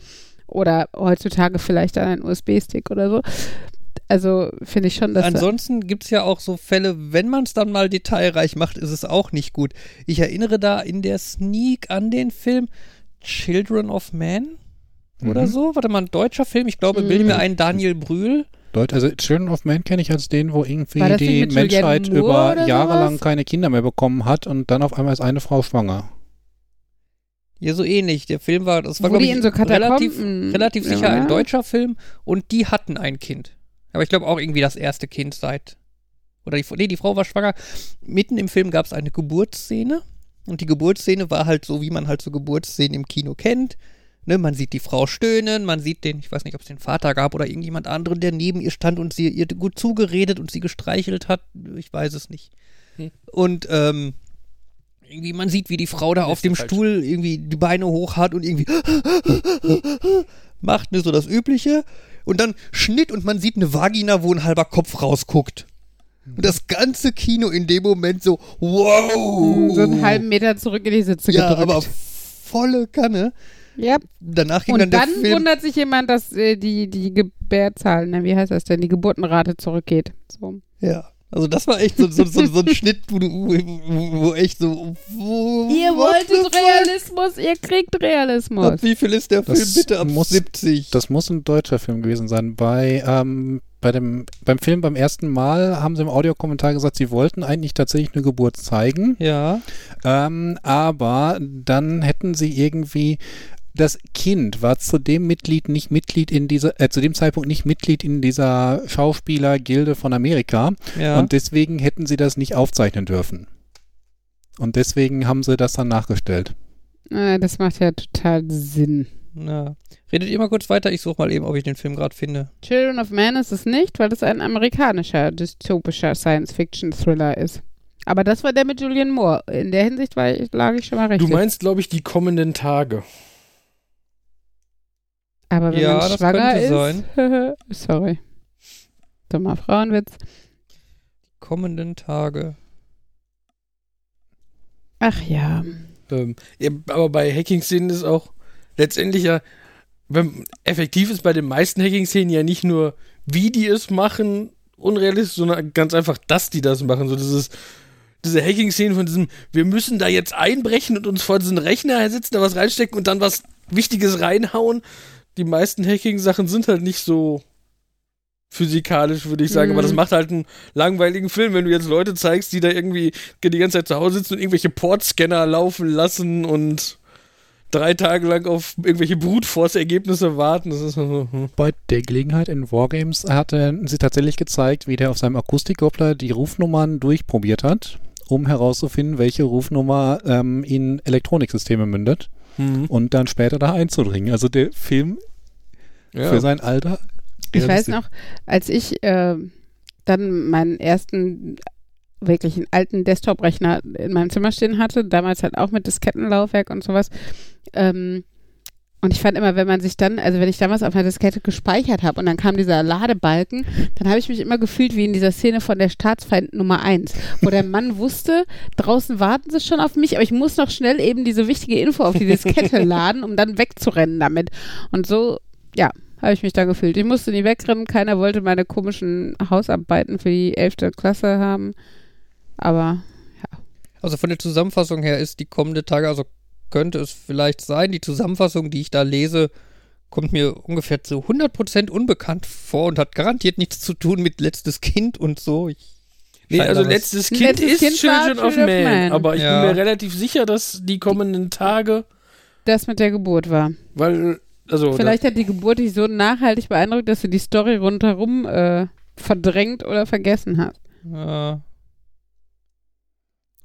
oder heutzutage vielleicht einen USB-Stick oder so. Also finde ich schon, dass. Ansonsten gibt es ja auch so Fälle, wenn man es dann mal detailreich macht, ist es auch nicht gut. Ich erinnere da in der Sneak an den Film Children of Man oder mhm. so. Warte mal, ein deutscher Film. Ich glaube, mhm. bilde mir ein Daniel Brühl. Leute, also Children of Man kenne ich als den, wo irgendwie die Menschheit über Jahre lang keine Kinder mehr bekommen hat und dann auf einmal ist eine Frau schwanger. Ja, so ähnlich. Der Film war, das war, glaube ich, so relativ, relativ sicher ja. ein deutscher Film und die hatten ein Kind. Aber ich glaube auch irgendwie das erste Kind seit. Oder die, nee, die Frau war schwanger. Mitten im Film gab es eine Geburtsszene. Und die Geburtsszene war halt so, wie man halt so Geburtsszenen im Kino kennt. Ne, man sieht die Frau stöhnen, man sieht den, ich weiß nicht, ob es den Vater gab oder irgendjemand anderen, der neben ihr stand und sie ihr gut zugeredet und sie gestreichelt hat. Ich weiß es nicht. Hm. Und ähm, irgendwie, man sieht, wie die Frau da auf dem falsch. Stuhl irgendwie die Beine hoch hat und irgendwie *laughs* macht, ne, so das Übliche. Und dann Schnitt und man sieht eine Vagina, wo ein halber Kopf rausguckt. Und das ganze Kino in dem Moment so, wow! So einen halben Meter zurück in die Sitze ja, gedrückt. aber volle Kanne. Ja. Danach ging und dann der dann Film wundert sich jemand, dass äh, die, die Gebärzahlen, ne, wie heißt das denn, die Geburtenrate zurückgeht. So. Ja. Also das war echt so, so, so, so ein *laughs* Schnitt, wo, wo, wo, echt so. Wo, ihr wolltet Realismus, ihr kriegt Realismus. Ab wie viel ist der das Film bitte ab muss, 70? Das muss ein deutscher Film gewesen sein. Bei, ähm, bei dem, beim Film beim ersten Mal haben sie im Audiokommentar gesagt, sie wollten eigentlich tatsächlich eine Geburt zeigen. Ja. Ähm, aber dann hätten sie irgendwie das Kind war zu dem Mitglied nicht Mitglied in dieser, äh, zu dem Zeitpunkt nicht Mitglied in dieser Schauspielergilde von Amerika. Ja. Und deswegen hätten sie das nicht aufzeichnen dürfen. Und deswegen haben sie das dann nachgestellt. Äh, das macht ja total Sinn. Ja. Redet ihr mal kurz weiter, ich suche mal eben, ob ich den Film gerade finde. Children of Man ist es nicht, weil es ein amerikanischer dystopischer Science-Fiction-Thriller ist. Aber das war der mit Julian Moore. In der Hinsicht war ich, lag ich schon mal recht. Du meinst, glaube ich, die kommenden Tage. Aber wenn ja, man schwanger ist, sein. *laughs* sorry. Dummer Frauenwitz. Die kommenden Tage. Ach ja. Ähm, ja aber bei Hacking-Szenen ist auch letztendlich ja, wenn, effektiv ist bei den meisten Hacking-Szenen ja nicht nur, wie die es machen, unrealistisch, sondern ganz einfach, dass die das machen. So dieses, diese Hacking-Szenen von diesem, wir müssen da jetzt einbrechen und uns vor diesen Rechner sitzen, da was reinstecken und dann was Wichtiges reinhauen die meisten Hacking-Sachen sind halt nicht so physikalisch, würde ich sagen, mhm. aber das mhm. macht halt einen langweiligen Film, wenn du jetzt Leute zeigst, die da irgendwie die ganze Zeit zu Hause sitzen und irgendwelche Portscanner laufen lassen und drei Tage lang auf irgendwelche Brute Force-Ergebnisse warten. Das ist so, hm. Bei der Gelegenheit in Wargames hatte sie tatsächlich gezeigt, wie der auf seinem Akustikkoppler die Rufnummern durchprobiert hat, um herauszufinden, welche Rufnummer ähm, in Elektroniksysteme mündet mhm. und dann später da einzudringen. Also der Film ja. für sein Alter. Ich weiß noch, als ich äh, dann meinen ersten wirklich einen alten Desktop-Rechner in meinem Zimmer stehen hatte, damals halt auch mit Diskettenlaufwerk und sowas, ähm, und ich fand immer, wenn man sich dann, also wenn ich damals auf einer Diskette gespeichert habe und dann kam dieser Ladebalken, dann habe ich mich immer gefühlt wie in dieser Szene von der Staatsfeind Nummer 1, wo der Mann *laughs* wusste, draußen warten sie schon auf mich, aber ich muss noch schnell eben diese wichtige Info auf die Diskette *laughs* laden, um dann wegzurennen damit. Und so, ja, habe ich mich da gefühlt. Ich musste nie wegrennen, keiner wollte meine komischen Hausarbeiten für die 11. Klasse haben. Aber ja. Also von der Zusammenfassung her ist die kommende Tage, also könnte es vielleicht sein. Die Zusammenfassung, die ich da lese, kommt mir ungefähr zu 100% unbekannt vor und hat garantiert nichts zu tun mit letztes Kind und so. Ich nee, also letztes Kind letztes ist kind Children of Man, Man, aber ich ja. bin mir relativ sicher, dass die kommenden Tage das mit der Geburt war. Weil, also. Vielleicht hat die Geburt dich so nachhaltig beeindruckt, dass du die Story rundherum äh, verdrängt oder vergessen hast. Ja.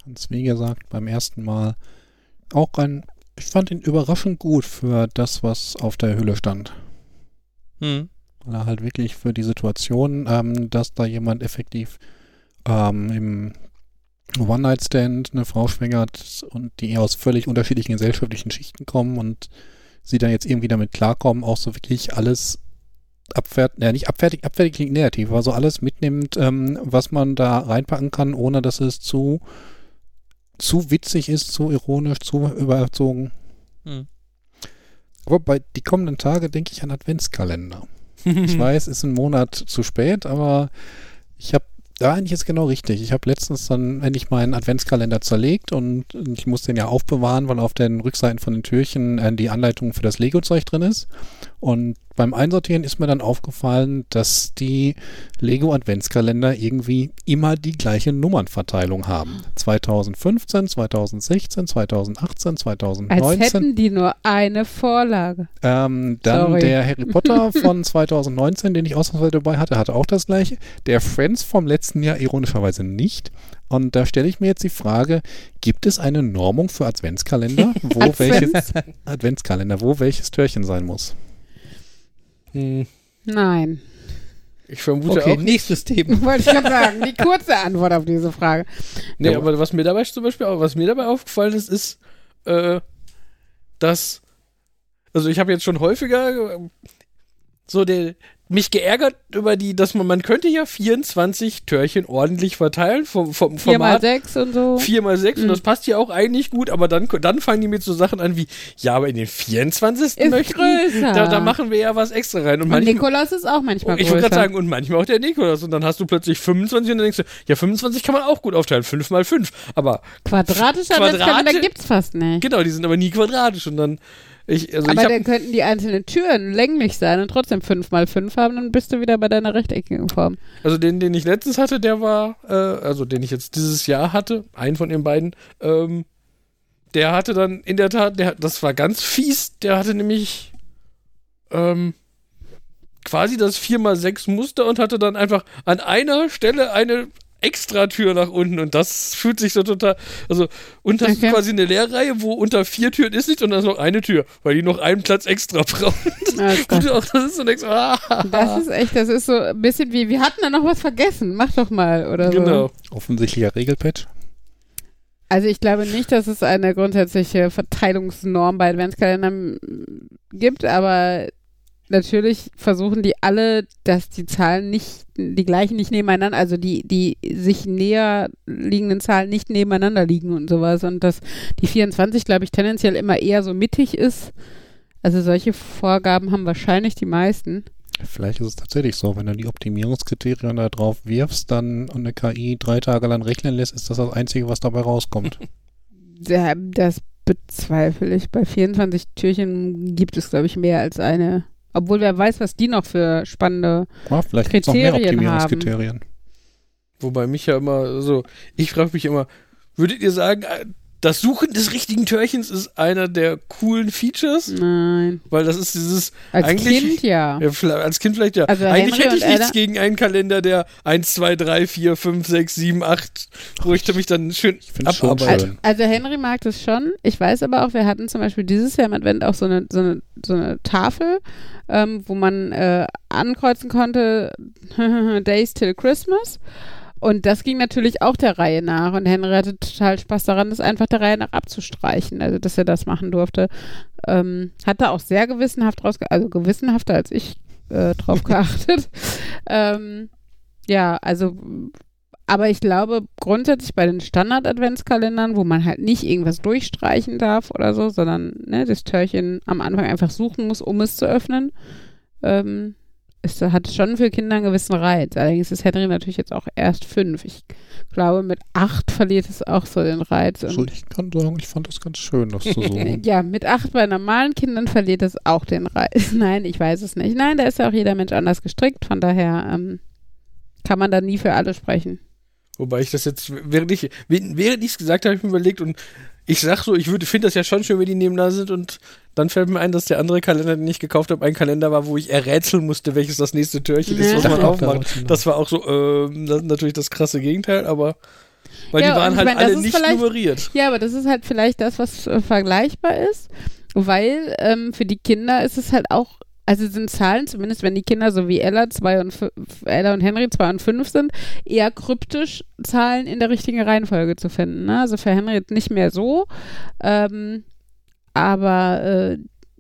Hans wie gesagt, beim ersten Mal auch ein, ich fand ihn überraschend gut für das, was auf der Hülle stand. Hm. Weil er halt wirklich für die Situation, ähm, dass da jemand effektiv ähm, im One-Night-Stand eine Frau schwängert und die aus völlig unterschiedlichen gesellschaftlichen Schichten kommen und sie dann jetzt irgendwie damit klarkommen, auch so wirklich alles abfertig, ja nicht abfertig, abfertig klingt negativ, aber so alles mitnimmt, ähm, was man da reinpacken kann, ohne dass es zu zu witzig ist, zu ironisch, zu überzogen. Hm. Aber bei die kommenden Tage denke ich an Adventskalender. ich *laughs* weiß, ist ein Monat zu spät, aber ich habe da eigentlich ist genau richtig. Ich habe letztens dann endlich meinen Adventskalender zerlegt und ich muss den ja aufbewahren, weil auf den Rückseiten von den Türchen äh, die Anleitung für das Lego-Zeug drin ist. Und beim Einsortieren ist mir dann aufgefallen, dass die Lego Adventskalender irgendwie immer die gleiche Nummernverteilung haben. 2015, 2016, 2018, 2019. Als hätten die nur eine Vorlage. Ähm, dann Sorry. der Harry Potter *laughs* von 2019, den ich ausnahmsweise dabei hatte, hatte auch das gleiche. Der Friends vom letzten Jahr ironischerweise nicht. Und da stelle ich mir jetzt die Frage, gibt es eine Normung für Adventskalender, wo *laughs* welches Adventskalender, wo welches Türchen sein muss? Hm. Nein. Ich vermute okay, auch. nächstes Thema. *laughs* Wollte ich gerade sagen, die kurze Antwort auf diese Frage. Nee, ja. aber was mir dabei zum Beispiel auch, was mir dabei aufgefallen ist, ist, äh, dass, also ich habe jetzt schon häufiger so der, mich geärgert über die, dass man, man könnte ja 24 Törchen ordentlich verteilen vom, vom Format. 4 x 6 und so. 4 x 6 mhm. und das passt ja auch eigentlich gut, aber dann, dann fangen die mit so Sachen an wie, ja, aber in den 24. Ist möchten, größer. Da, da machen wir ja was extra rein. Und, und manchmal, Nikolaus ist auch manchmal. Ich wollte gerade sagen, und manchmal auch der Nikolaus und dann hast du plötzlich 25 und dann denkst du, ja, 25 kann man auch gut aufteilen, 5 mal 5, aber quadratische Quadrate, gibt's fast nicht. Genau, die sind aber nie quadratisch und dann ich, also aber dann könnten die einzelnen Türen länglich sein und trotzdem 5 mal 5 haben, dann bist du wieder bei deiner rechteckigen Form. Also den, den ich letztens hatte, der war, äh, also den ich jetzt dieses Jahr hatte, einen von den beiden, ähm, der hatte dann in der Tat, der, das war ganz fies, der hatte nämlich ähm, quasi das 4x6 Muster und hatte dann einfach an einer Stelle eine extra Tür nach unten und das fühlt sich so total, also und das okay. ist quasi eine Leerreihe, wo unter vier Türen ist nicht und da ist noch eine Tür, weil die noch einen Platz extra braucht. Oh *laughs* auch, das ist so denkst, ah. Das ist echt, das ist so ein bisschen wie, wir hatten da noch was vergessen, mach doch mal oder genau. so. Genau. Offensichtlicher Regelpatch. Also ich glaube nicht, dass es eine grundsätzliche Verteilungsnorm bei Adventskalendern gibt, aber natürlich versuchen die alle, dass die Zahlen nicht, die gleichen nicht nebeneinander, also die, die sich näher liegenden Zahlen nicht nebeneinander liegen und sowas. Und dass die 24, glaube ich, tendenziell immer eher so mittig ist. Also solche Vorgaben haben wahrscheinlich die meisten. Vielleicht ist es tatsächlich so, wenn du die Optimierungskriterien da drauf wirfst, dann und eine KI drei Tage lang rechnen lässt, ist das das Einzige, was dabei rauskommt. *laughs* Das bezweifle ich. Bei 24 Türchen gibt es, glaube ich, mehr als eine obwohl wer weiß, was die noch für spannende ja, vielleicht Kriterien noch mehr Optimierungskriterien. Haben. Wobei mich ja immer so, ich frage mich immer, würdet ihr sagen, das Suchen des richtigen Törchens ist einer der coolen Features. Nein. Weil das ist dieses. Als Kind ja. ja. Als Kind vielleicht ja. Also eigentlich Henry hätte ich nichts gegen einen Kalender, der 1, 2, 3, 4, 5, 6, 7, 8, wo ich mich dann schön abarbeite. Also Henry mag das schon. Ich weiß aber auch, wir hatten zum Beispiel dieses Jahr im Advent auch so eine, so eine, so eine Tafel, ähm, wo man äh, ankreuzen konnte, *laughs* Days till Christmas. Und das ging natürlich auch der Reihe nach. Und Henry hatte total Spaß daran, das einfach der Reihe nach abzustreichen, also dass er das machen durfte. Ähm, hat da auch sehr gewissenhaft draus, also gewissenhafter als ich äh, drauf *laughs* geachtet. ähm, ja, also, aber ich glaube grundsätzlich bei den Standard-Adventskalendern, wo man halt nicht irgendwas durchstreichen darf oder so, sondern ne, das Törchen am Anfang einfach suchen muss, um es zu öffnen, ähm, es hat schon für Kinder einen gewissen Reiz. Allerdings ist Henry natürlich jetzt auch erst fünf. Ich glaube, mit acht verliert es auch so den Reiz. Also ich kann sagen, ich fand das ganz schön, dass du so. ja, mit acht bei normalen Kindern verliert es auch den Reiz. *laughs* Nein, ich weiß es nicht. Nein, da ist ja auch jeder Mensch anders gestrickt. Von daher ähm, kann man da nie für alle sprechen. Wobei ich das jetzt, während ich während ich es gesagt habe, ich mir überlegt und ich sag so, ich finde das ja schon schön, wenn die nebeneinander sind und dann fällt mir ein, dass der andere Kalender, den ich gekauft habe, ein Kalender war, wo ich errätseln musste, welches das nächste Türchen ist, was man aufmacht. Das war auch so, äh, das natürlich das krasse Gegenteil, aber weil ja, die waren halt meine, alle nicht nummeriert. Ja, aber das ist halt vielleicht das, was äh, vergleichbar ist, weil ähm, für die Kinder ist es halt auch also sind Zahlen, zumindest wenn die Kinder so wie Ella, zwei und Ella und Henry 2 und 5 sind, eher kryptisch Zahlen in der richtigen Reihenfolge zu finden. Ne? Also für Henry jetzt nicht mehr so. Ähm, aber äh,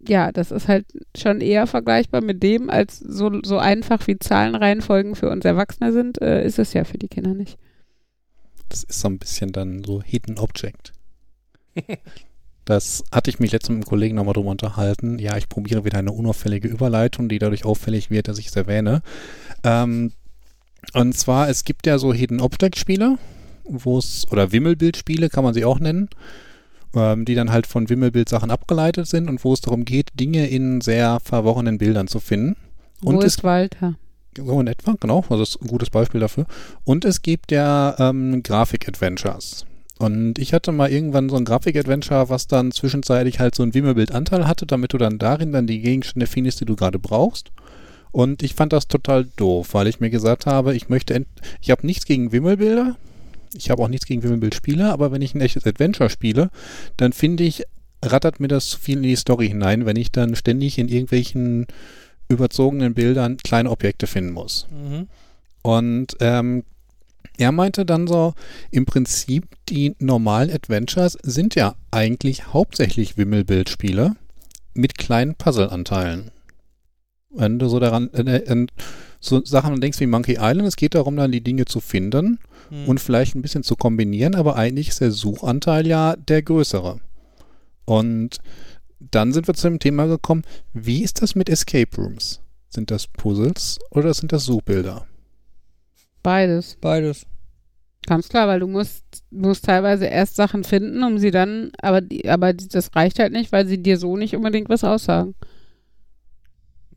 ja, das ist halt schon eher vergleichbar mit dem, als so, so einfach wie Zahlenreihenfolgen für uns Erwachsene sind, äh, ist es ja für die Kinder nicht. Das ist so ein bisschen dann so Hidden Object. *laughs* Das hatte ich mich letztens mit einem Kollegen nochmal drüber unterhalten. Ja, ich probiere wieder eine unauffällige Überleitung, die dadurch auffällig wird, dass ich es erwähne. Ähm, und zwar, es gibt ja so Hidden Object Spiele, wo es, oder Wimmelbildspiele kann man sie auch nennen, ähm, die dann halt von Wimmelbild-Sachen abgeleitet sind und wo es darum geht, Dinge in sehr verworrenen Bildern zu finden. Und wo ist Walter? So in etwa, genau. Also das ist ein gutes Beispiel dafür. Und es gibt ja ähm, Grafik-Adventures. Und ich hatte mal irgendwann so ein Grafik-Adventure, was dann zwischenzeitlich halt so ein Wimmelbild-Anteil hatte, damit du dann darin dann die Gegenstände findest, die du gerade brauchst. Und ich fand das total doof, weil ich mir gesagt habe, ich möchte, ich habe nichts gegen Wimmelbilder, ich habe auch nichts gegen Wimmelbildspiele, aber wenn ich ein echtes Adventure spiele, dann finde ich, rattert mir das zu viel in die Story hinein, wenn ich dann ständig in irgendwelchen überzogenen Bildern kleine Objekte finden muss. Mhm. Und ähm, er meinte dann so, im Prinzip die normalen Adventures sind ja eigentlich hauptsächlich Wimmelbildspiele mit kleinen Puzzleanteilen. Wenn du so daran, äh, äh, so Sachen denkst wie Monkey Island, es geht darum, dann die Dinge zu finden hm. und vielleicht ein bisschen zu kombinieren, aber eigentlich ist der Suchanteil ja der größere. Und dann sind wir zu dem Thema gekommen, wie ist das mit Escape Rooms? Sind das Puzzles oder sind das Suchbilder? Beides. Beides. Ganz klar, weil du musst, musst teilweise erst Sachen finden, um sie dann, aber, aber das reicht halt nicht, weil sie dir so nicht unbedingt was aussagen.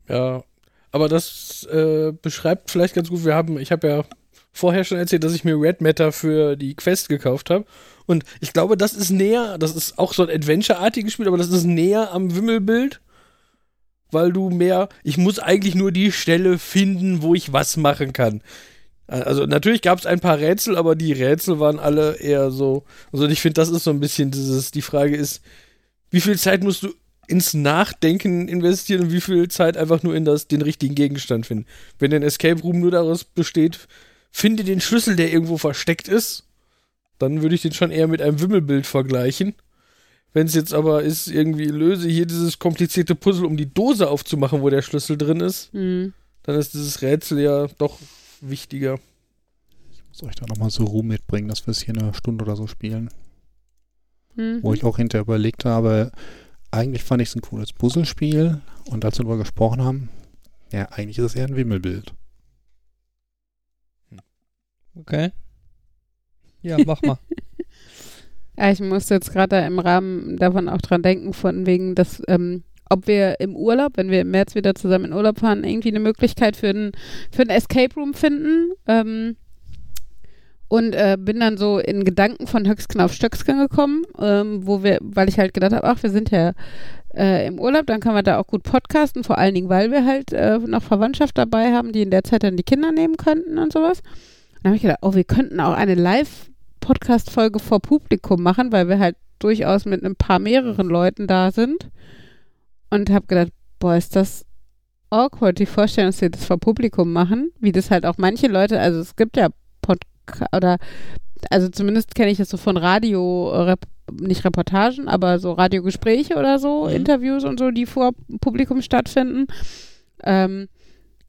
Ja, aber das äh, beschreibt vielleicht ganz gut, wir haben, ich habe ja vorher schon erzählt, dass ich mir Red Matter für die Quest gekauft habe. Und ich glaube, das ist näher, das ist auch so ein Adventure-artiges Spiel, aber das ist näher am Wimmelbild, weil du mehr, ich muss eigentlich nur die Stelle finden, wo ich was machen kann. Also natürlich gab es ein paar Rätsel, aber die Rätsel waren alle eher so. Also ich finde, das ist so ein bisschen dieses, die Frage ist, wie viel Zeit musst du ins Nachdenken investieren und wie viel Zeit einfach nur in das, den richtigen Gegenstand finden. Wenn ein Escape Room nur daraus besteht, finde den Schlüssel, der irgendwo versteckt ist, dann würde ich den schon eher mit einem Wimmelbild vergleichen. Wenn es jetzt aber ist, irgendwie löse hier dieses komplizierte Puzzle, um die Dose aufzumachen, wo der Schlüssel drin ist, mhm. dann ist dieses Rätsel ja doch wichtiger. Ich muss euch da nochmal so Ruhe mitbringen, dass wir es hier eine Stunde oder so spielen. Mhm. Wo ich auch hinterher überlegt habe, eigentlich fand ich es ein cooles Puzzlespiel und als wir darüber gesprochen haben, ja, eigentlich ist es eher ein Wimmelbild. Okay. Ja, *laughs* mach mal. ja, ich musste jetzt gerade im Rahmen davon auch dran denken, von wegen, dass, ähm, ob wir im Urlaub, wenn wir im März wieder zusammen in Urlaub fahren, irgendwie eine Möglichkeit für ein, für ein Escape Room finden. Ähm, und äh, bin dann so in Gedanken von Höchstgen auf Stöcksken gekommen, ähm, wo wir, weil ich halt gedacht habe, ach, wir sind ja äh, im Urlaub, dann kann man da auch gut podcasten, vor allen Dingen, weil wir halt äh, noch Verwandtschaft dabei haben, die in der Zeit dann die Kinder nehmen könnten und sowas. Dann habe ich gedacht, oh, wir könnten auch eine Live-Podcast-Folge vor Publikum machen, weil wir halt durchaus mit ein paar mehreren Leuten da sind. Und habe gedacht, boah, ist das awkward, die Vorstellung, dass wir das vor Publikum machen, wie das halt auch manche Leute, also es gibt ja Podcast, oder also zumindest kenne ich das so von Radio, Rep nicht Reportagen, aber so Radiogespräche oder so, mhm. Interviews und so, die vor Publikum stattfinden. Ähm,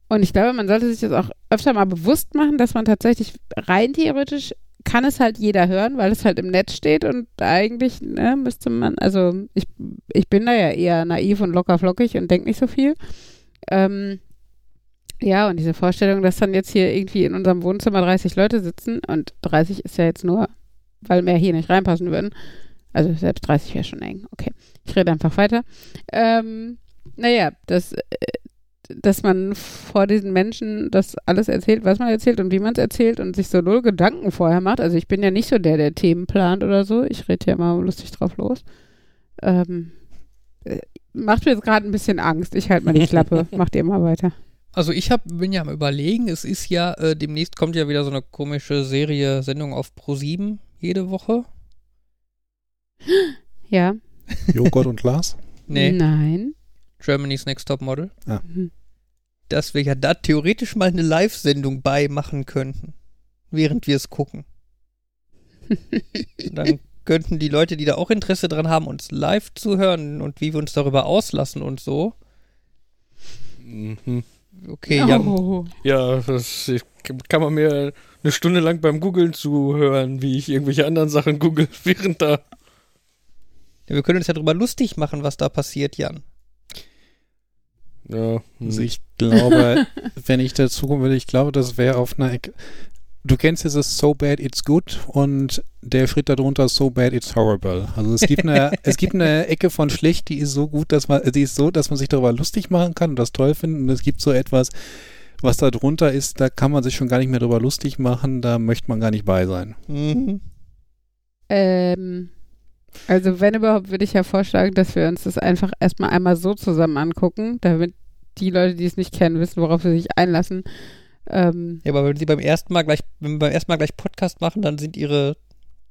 und ich glaube, man sollte sich das auch öfter mal bewusst machen, dass man tatsächlich rein theoretisch kann es halt jeder hören, weil es halt im Netz steht und eigentlich ne, müsste man, also ich, ich bin da ja eher naiv und locker flockig und denke nicht so viel. Ähm, ja, und diese Vorstellung, dass dann jetzt hier irgendwie in unserem Wohnzimmer 30 Leute sitzen und 30 ist ja jetzt nur, weil mehr hier nicht reinpassen würden. Also selbst 30 wäre schon eng. Okay, ich rede einfach weiter. Ähm, naja, das, äh, dass man vor diesen Menschen das alles erzählt, was man erzählt und wie man es erzählt und sich so null Gedanken vorher macht. Also ich bin ja nicht so der, der Themen plant oder so. Ich rede ja immer lustig drauf los. Ähm, äh, macht mir jetzt gerade ein bisschen Angst. Ich halte mal die Klappe. *laughs* Macht ihr mal weiter. Also ich hab, bin ja am überlegen, es ist ja, äh, demnächst kommt ja wieder so eine komische Serie, Sendung auf Pro7 jede Woche. Ja. Joghurt und Glas? Nee. Nein. Germany's Next Top Model. Ja. Mhm dass wir ja da theoretisch mal eine Live-Sendung beimachen könnten, während wir es gucken. *laughs* Dann könnten die Leute, die da auch Interesse dran haben, uns live zuhören und wie wir uns darüber auslassen und so. Mhm. Okay, Jan. Oh. Ja, das kann man mir eine Stunde lang beim Googlen zuhören, wie ich irgendwelche anderen Sachen google, *laughs* während da. Ja, wir können uns ja darüber lustig machen, was da passiert, Jan. Ja. Also hm. ich glaube, *laughs* wenn ich dazu kommen würde, ich glaube, das wäre auf einer du kennst dieses So Bad It's Good und der Schritt darunter So Bad It's Horrible. Also es gibt eine, *laughs* es gibt eine Ecke von schlecht, die ist so gut, dass man, die ist so, dass man sich darüber lustig machen kann und das toll finden. Und es gibt so etwas, was da drunter ist, da kann man sich schon gar nicht mehr darüber lustig machen, da möchte man gar nicht bei sein. Mhm. Ähm, also wenn überhaupt, würde ich ja vorschlagen, dass wir uns das einfach erstmal einmal so zusammen angucken, damit die Leute, die es nicht kennen, wissen, worauf sie sich einlassen. Ähm, ja, aber wenn sie beim ersten Mal gleich, wenn wir beim ersten Mal gleich Podcast machen, dann sind ihre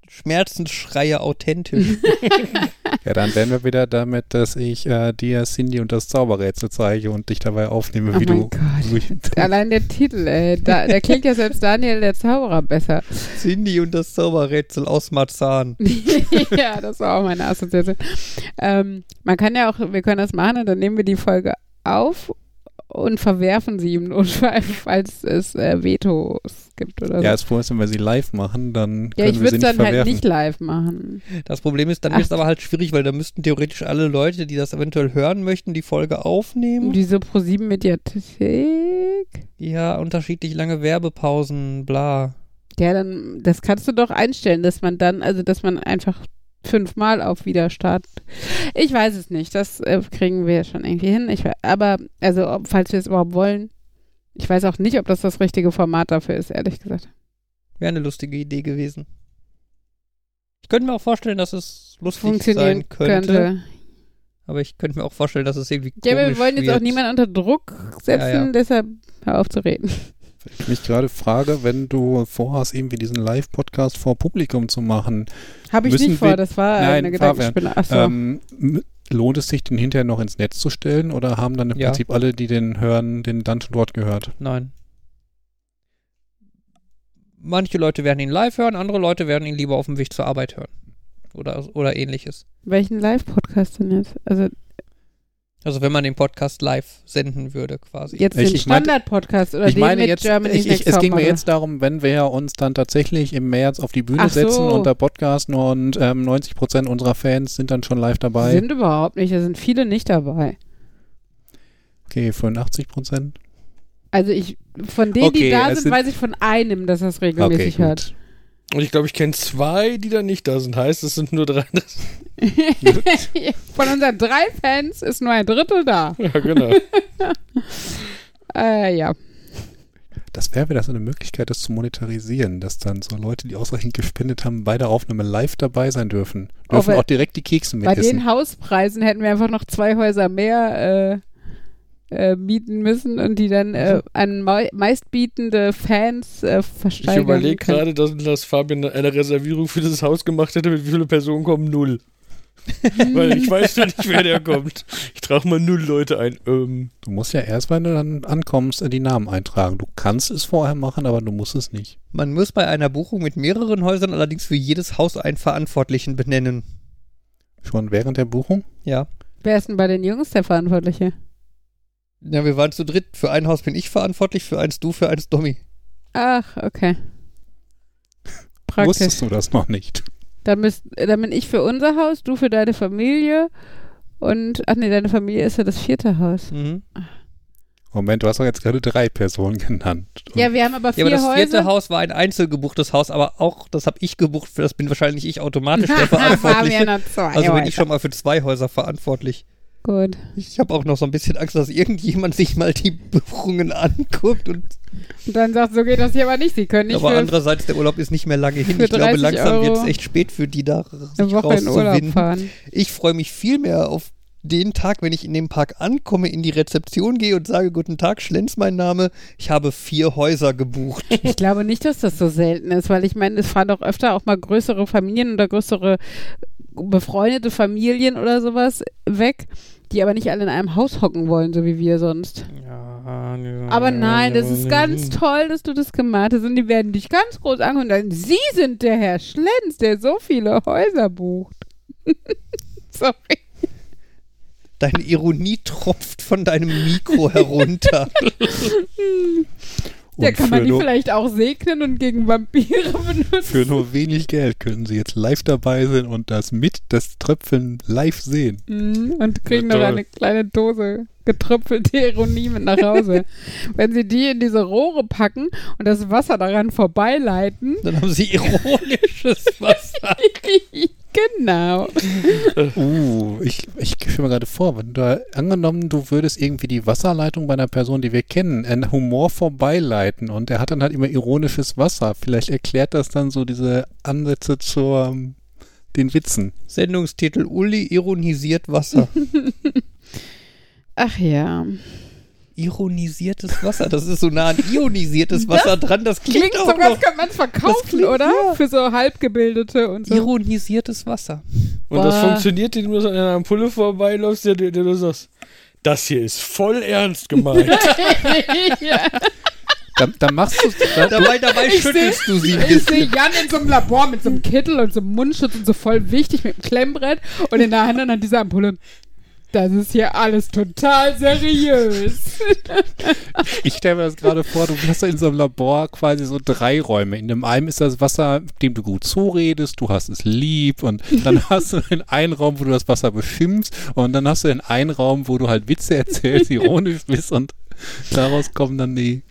Schmerzensschreie authentisch. *laughs* *laughs* ja, dann wären wir wieder damit, dass ich äh, dir Cindy und das Zauberrätsel zeige und dich dabei aufnehme, oh wie du. Gott. *laughs* Allein der Titel, ey, da, der klingt ja selbst Daniel der Zauberer besser. Cindy und das Zauberrätsel aus Marzahn. ja, das war auch meine Assoziation. Ähm, man kann ja auch, wir können das machen und dann nehmen wir die Folge auf und verwerfen sie im Notfall, *laughs* falls es äh, Vetos gibt oder so. Ja, das Problem ist, wenn wir sie live machen, dann ja, können wir sie nicht dann verwerfen. halt nicht live machen. Das Problem ist, dann wird es aber halt schwierig, weil da müssten theoretisch alle Leute, die das eventuell hören möchten, die Folge aufnehmen. Diese Pro7 Mediathek? Ja, unterschiedlich lange Werbepausen, bla. Ja, dann, das kannst du doch einstellen, dass man dann, also dass man einfach fünfmal auf Widerstart. Ich weiß es nicht. Das äh, kriegen wir schon irgendwie hin. Ich, aber, also, ob, falls wir es überhaupt wollen, ich weiß auch nicht, ob das das richtige Format dafür ist, ehrlich gesagt. Wäre eine lustige Idee gewesen. Ich könnte mir auch vorstellen, dass es lustig sein könnte. könnte. Aber ich könnte mir auch vorstellen, dass es irgendwie. Ja, wir wollen jetzt wird. auch niemanden unter Druck setzen, ja, ja. deshalb hör auf zu reden. Ich mich gerade frage, wenn du vorhast, irgendwie diesen Live-Podcast vor Publikum zu machen. Habe ich nicht vor, das war nein, eine Gedankenspinne. Achso. Ähm, lohnt es sich, den hinterher noch ins Netz zu stellen oder haben dann im ja. Prinzip alle, die den hören, den dann schon dort gehört? Nein. Manche Leute werden ihn live hören, andere Leute werden ihn lieber auf dem Weg zur Arbeit hören. Oder, oder ähnliches. Welchen Live-Podcast denn jetzt? Also also wenn man den Podcast live senden würde, quasi. Jetzt den Standard-Podcast oder ich den meine mit jetzt, Germany ich, ich, Es ging mir jetzt darum, wenn wir uns dann tatsächlich im März auf die Bühne Ach setzen so. und da podcasten und ähm, 90 Prozent unserer Fans sind dann schon live dabei. Sind überhaupt nicht, da sind viele nicht dabei. Okay, 85 Prozent. Also ich, von denen, okay, die da sind, sind, weiß ich von einem, dass das regelmäßig okay, hört. Und ich glaube, ich kenne zwei, die da nicht da sind. Heißt, es sind nur drei. *laughs* *laughs* Von unseren drei Fans ist nur ein Drittel da. *laughs* Ja, genau. äh, ja. Das wäre wieder so eine Möglichkeit, das zu monetarisieren, dass dann so Leute, die ausreichend gespendet haben, bei der Aufnahme live dabei sein dürfen. Dürfen auch, auch direkt die Kekse mit Bei den Hauspreisen hätten wir einfach noch zwei Häuser mehr äh, mieten müssen und die dann äh, mhm. an meistbietende Fans äh, versteigern Ich überlege gerade, dass, dass Fabian eine Reservierung für dieses Haus gemacht hätte, mit wie viele Personen kommen? Null. *laughs* Weil ich weiß ja nicht, wer der kommt. Ich trage mal null Leute ein. Ähm. Du musst ja erst, wenn du dann ankommst, die Namen eintragen. Du kannst es vorher machen, aber du musst es nicht. Man muss bei einer Buchung mit mehreren Häusern allerdings für jedes Haus einen Verantwortlichen benennen. Schon während der Buchung? Ja. Wer ist denn bei den Jungs der Verantwortliche? Ja, wir waren zu dritt. Für ein Haus bin ich verantwortlich, für eins du, für eins Domi. Ach, okay. Praktisch. Wusstest du das noch nicht? Dann, bist, dann bin ich für unser Haus, du für deine Familie und, ach nee, deine Familie ist ja das vierte Haus. Mhm. Moment, du hast doch jetzt gerade drei Personen genannt. Und ja, wir haben aber vier Häuser. Ja, aber das vierte Häuser. Haus war ein einzelgebuchtes Haus, aber auch, das habe ich gebucht, für das bin wahrscheinlich ich automatisch der *laughs* Verantwortliche. also bin ich schon mal für zwei Häuser verantwortlich. Gut. Ich habe auch noch so ein bisschen Angst, dass irgendjemand sich mal die Buchungen anguckt und, und dann sagt, so geht das hier aber nicht. Sie können nicht. Aber andererseits, der Urlaub ist nicht mehr lange hin. Ich glaube, langsam wird es echt spät für die da eine Woche in Urlaub fahren. Ich freue mich viel mehr auf den Tag, wenn ich in dem Park ankomme, in die Rezeption gehe und sage, guten Tag, Schlenz mein Name, ich habe vier Häuser gebucht. *laughs* Ich glaube nicht, dass das so selten ist, weil ich meine, es fahren doch öfter auch mal größere Familien oder größere befreundete Familien oder sowas weg, die aber nicht alle in einem Haus hocken wollen, so wie wir sonst. Ja, ja, aber nein, das ist ganz toll, dass du das gemacht hast und die werden dich ganz groß angucken. Sie sind der Herr Schlenz, der so viele Häuser bucht. *laughs* Sorry. Deine Ironie tropft von deinem Mikro herunter. *laughs* Ja, kann man die vielleicht auch segnen und gegen Vampire *laughs* benutzen. Für nur wenig Geld können sie jetzt live dabei sein und das mit das Tröpfeln live sehen. Mhm, und kriegen noch eine kleine Dose getröpfelte Ironie mit nach Hause. *laughs* Wenn sie die in diese Rohre packen und das Wasser daran vorbeileiten. Dann haben sie *laughs* ironisches Wasser. Genau. *laughs* Uh, ich, ich stelle mir gerade vor, wenn du angenommen, du würdest irgendwie die Wasserleitung bei einer Person, die wir kennen, in Humor vorbeileiten und er hat dann halt immer ironisches Wasser. Vielleicht erklärt das dann so diese Ansätze zur den Witzen. Sendungstitel Uli ironisiert Wasser. *laughs* Ach ja. Ironisiertes Wasser, das ist so nah an ionisiertes Wasser das dran, das klingt, klingt auch so, noch, als könnte man es verkaufen, klingt, oder? Ja. Für so Halbgebildete und so. Ironisiertes Wasser. Und Boah. das funktioniert, indem du an einer Ampulle vorbeiläufst, der, der, der du sagst, das hier ist voll ernst gemeint. *laughs* *laughs* ja. Dann, dann machst du da, dabei, dabei schüttelst seh, du sie. Ich sehe Jan in so einem Labor mit so einem Kittel und so einem Mundschutz und so voll wichtig mit einem Klemmbrett und in der Hand dann diese Ampulle. Das ist hier alles total seriös. *laughs* ich stelle mir das gerade vor, du hast in so einem Labor quasi so drei Räume. In dem einen ist das Wasser, dem du gut zuredest, du hast es lieb und dann *laughs* hast du den einen Raum, wo du das Wasser beschimpfst und dann hast du den einen Raum, wo du halt Witze erzählst, ironisch bist und daraus kommen dann die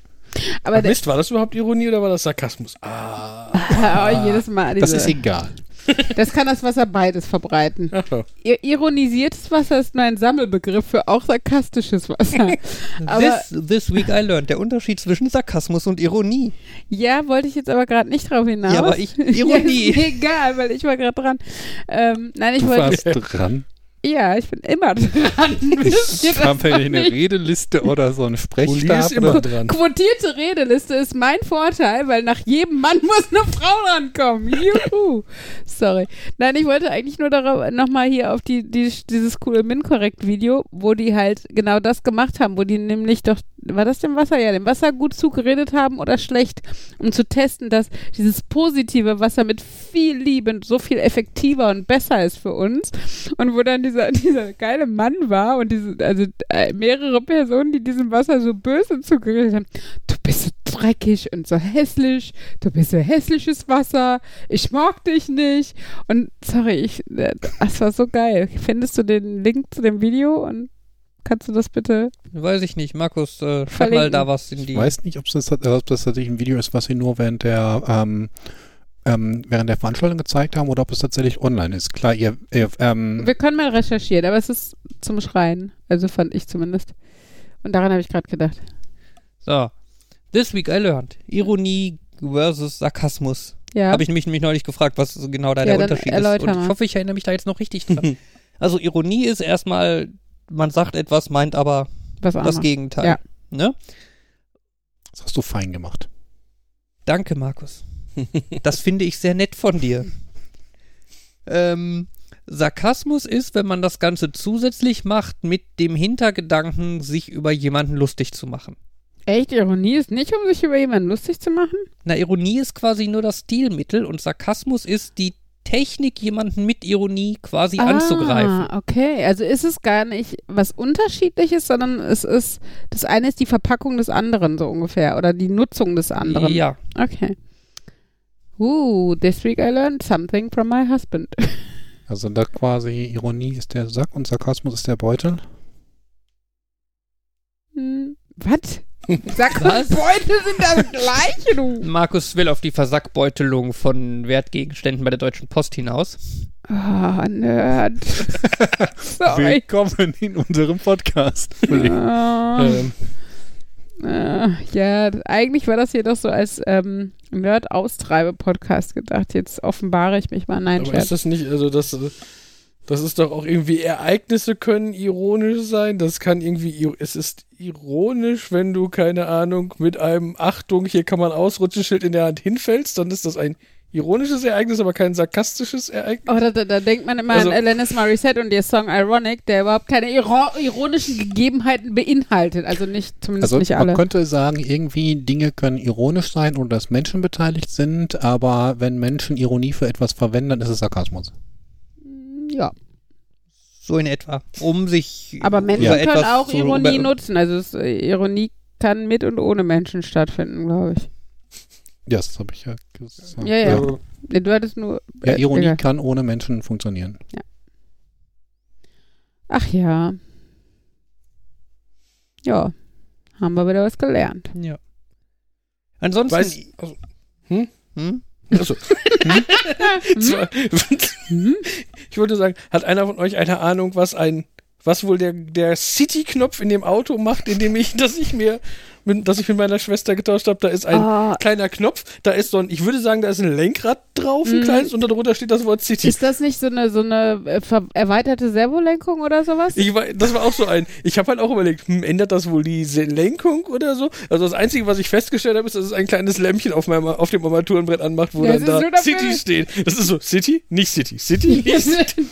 aber Ach Mist, war das überhaupt Ironie oder war das Sarkasmus? Ah. *laughs* oh, jedes Mal. Diese, das ist egal. Das kann das Wasser beides verbreiten. Ironisiertes Wasser ist nur ein Sammelbegriff für auch sarkastisches Wasser. *laughs* Aber this, this week I learned. Der Unterschied zwischen Sarkasmus und Ironie. Ja, wollte ich jetzt aber gerade nicht drauf hinaus. Ja, aber ich, Ironie. *laughs* ja, egal, weil ich war gerade dran. Ähm, nein, ich du wollte. warst dran. Ja, ich bin immer dran. *laughs* Haben wir eine Redeliste oder so einen Sprechstab? immer dran. Quotierte Redeliste ist mein Vorteil, weil nach jedem Mann *laughs* muss eine Frau rankommen. Juhu. Sorry. Nein, ich wollte eigentlich nur darauf nochmal hier auf die, die, dieses coole Min-Korrekt-Video, wo die halt genau das gemacht haben, wo die nämlich doch war das dem Wasser? Ja, dem Wasser gut zugeredet haben oder schlecht, um zu testen, dass dieses positive Wasser mit viel Liebe so viel effektiver und besser ist für uns. Und wo dann dieser, *laughs* dieser geile Mann war und diese, also äh, mehrere Personen, die diesem Wasser so böse zugeredet haben. Du bist so dreckig und so hässlich, du bist so hässliches Wasser, ich mag dich nicht. Und sorry, ich, äh, das war so geil. Findest du den Link zu dem Video und Kannst du das bitte? Weiß ich nicht. Markus, äh, schreib mal da was in die. Ich weiß nicht, ob das, ob das tatsächlich ein Video ist, was sie nur während der ähm, ähm, während der Veranstaltung gezeigt haben oder ob es tatsächlich online ist. Klar, ihr. ihr ähm Wir können mal recherchieren, aber es ist zum Schreien. Also fand ich zumindest. Und daran habe ich gerade gedacht. So. This week I learned. Ironie versus Sarkasmus. Ja. Habe ich mich nämlich neulich gefragt, was genau da ja, der Unterschied ist. Und ich hoffe, ich erinnere mich da jetzt noch richtig dran. *laughs* also Ironie ist erstmal man sagt etwas, meint aber Was das Gegenteil. Ja. Ne? Das hast du fein gemacht. Danke, Markus. das finde ich sehr nett von dir. Ähm, Sarkasmus ist, wenn man das Ganze zusätzlich macht, mit dem Hintergedanken, sich über jemanden lustig zu machen. Echt? Ironie ist nicht, um sich über jemanden lustig zu machen? Na, Ironie ist quasi nur das Stilmittel und Sarkasmus ist die Technik, jemanden mit Ironie quasi ah, anzugreifen. Okay, also ist es gar nicht was Unterschiedliches, sondern es ist, das eine ist die Verpackung des anderen, so ungefähr, oder die Nutzung des anderen. Ja. Okay. Uh, this week I learned something from my husband. *laughs* Also da quasi Ironie ist der Sack und Sarkasmus ist der Beutel. Hm, was? Sackbeutel sind das gleiche, du. Markus will auf die Versackbeutelung von Wertgegenständen bei der Deutschen Post hinaus. Ah, oh, Nerd. *laughs* Willkommen in unserem Podcast. Oh. ähm. Uh, ja, eigentlich war das hier doch so als ähm, Nerd-Austreibe-Podcast gedacht. Jetzt offenbare ich mich mal. Nein, Aber ist das nicht, also das, das ist doch auch irgendwie, Ereignisse können ironisch sein. Das kann irgendwie, es ist ironisch, wenn du, keine Ahnung, mit einem Achtung, hier kann man ausrutschen, Schild in der Hand hinfällst, dann ist das ein ironisches Ereignis, aber kein sarkastisches Ereignis. Oh, da, da, da denkt man immer also, an Alanis Morissette und ihr Song Ironic, der überhaupt keine ironischen Gegebenheiten beinhaltet. Also nicht, zumindest also nicht alle. Man könnte sagen, irgendwie Dinge können ironisch sein oder dass Menschen beteiligt sind, aber wenn Menschen Ironie für etwas verwenden, dann ist es Sarkasmus. Ja. So in etwa. Um sich. Aber Menschen ja. können auch Ironie nutzen. Also es, äh, Ironie kann mit und ohne Menschen stattfinden, glaube ich. Ja, das habe ich ja gesagt. Ja, ja. ja. Du hattest nur. Ja, äh, Ironie egal. kann ohne Menschen funktionieren. Ja. Ach ja. Ja, haben wir wieder was gelernt. Ja. Ansonsten. Weiß, also, hm? Hm? Achso. hm? ich wollte sagen, hat einer von euch eine Ahnung, was ein was wohl der, der City-Knopf in dem Auto macht, in dem ich, dass ich mir mit, dass ich mit meiner Schwester getauscht habe. Da ist ein oh. kleiner Knopf, da ist so ein, ich würde sagen, da ist ein Lenkrad drauf, ein mm. kleines, und darunter steht das Wort City. Ist das nicht so eine, so eine äh, erweiterte Servolenkung oder sowas? Ich war, das war auch so ein. Ich habe halt auch überlegt, hm, ändert das wohl die Lenkung oder so? Also das Einzige, was ich festgestellt habe, ist, dass es ein kleines Lämpchen auf, meinem, auf dem Armaturenbrett anmacht, wo das dann da City steht. Das ist so, City, nicht City, City, *laughs* nicht City.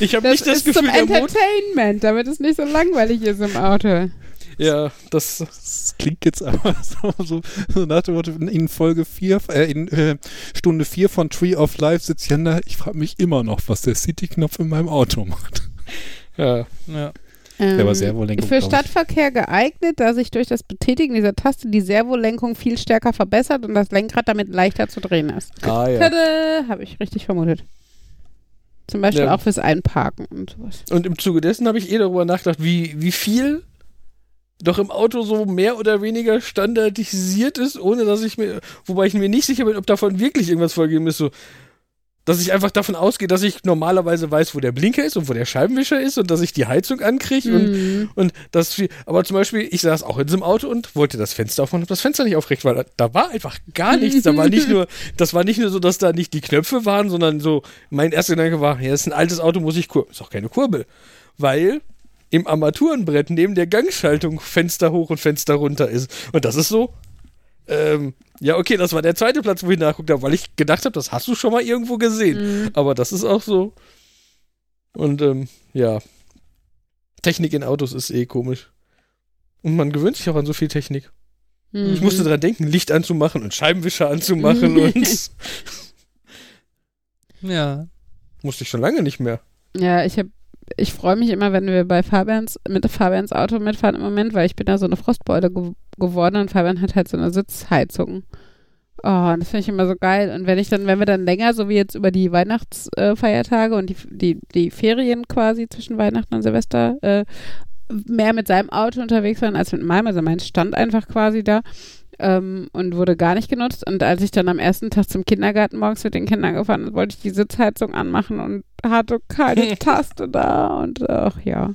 Ich habe nicht das ist Gefühl, zum Entertainment, damit es nicht so langweilig ist im Auto. Ja, das, das klingt jetzt aber *laughs* so, so, so nach dem Motto, in Folge 4, äh, in äh, Stunde 4 von Tree of Life sitzt Jan da, ich frage mich immer noch, was der City-Knopf in meinem Auto macht. Ja, ja. Ähm, der war Servolenkung, für Stadtverkehr geeignet, da sich durch das Betätigen dieser Taste die Servolenkung viel stärker verbessert und das Lenkrad damit leichter zu drehen ist. Ah, ja. Habe ich richtig vermutet. Zum Beispiel ja. auch fürs Einparken und sowas. Und im Zuge dessen habe ich eh darüber nachgedacht, wie, wie viel doch im Auto so mehr oder weniger standardisiert ist, ohne dass ich mir, wobei ich mir nicht sicher bin, ob davon wirklich irgendwas vorgegeben ist, so, dass ich einfach davon ausgehe, dass ich normalerweise weiß, wo der Blinker ist und wo der Scheibenwischer ist und dass ich die Heizung ankriege mhm. und, und das, aber zum Beispiel, ich saß auch in diesem Auto und wollte das Fenster aufmachen, habe das Fenster nicht aufrecht, weil da, da, war einfach gar nichts, da war nicht *laughs* nur, das war nicht nur so, dass da nicht die Knöpfe waren, sondern so, mein erster Gedanke war, ja, ist ein altes Auto, muss ich kurbeln, ist auch keine Kurbel, weil im Armaturenbrett neben der Gangschaltung Fenster hoch und Fenster runter ist. Und das ist so. Ähm, ja, okay, das war der zweite Platz, wo ich nachguckt habe, weil ich gedacht habe, das hast du schon mal irgendwo gesehen. Mhm. Aber das ist auch so. Und ähm, ja. Technik in Autos ist eh komisch. Und man gewöhnt sich auch an so viel Technik. Mhm. Ich musste dran denken, Licht anzumachen und Scheibenwischer anzumachen *laughs* und. ja. Musste ich schon lange nicht mehr. Ja, ich habe ich freue mich immer, wenn wir bei Fabians, mit Fabians Auto mitfahren im Moment, weil ich bin da so eine Frostbeule ge geworden und Fabian hat halt so eine Sitzheizung. Oh, das finde ich immer so geil. Und wenn ich dann, wenn wir dann länger, so wie jetzt über die Weihnachtsfeiertage äh, und die, die, die Ferien quasi zwischen Weihnachten und Silvester äh, mehr mit seinem Auto unterwegs waren als mit meinem, also mein stand einfach quasi da ähm, und wurde gar nicht genutzt. Und als ich dann am ersten Tag zum Kindergarten morgens mit den Kindern gefahren bin, wollte ich die Sitzheizung anmachen und hatte keine *laughs* Taste da und ach ja.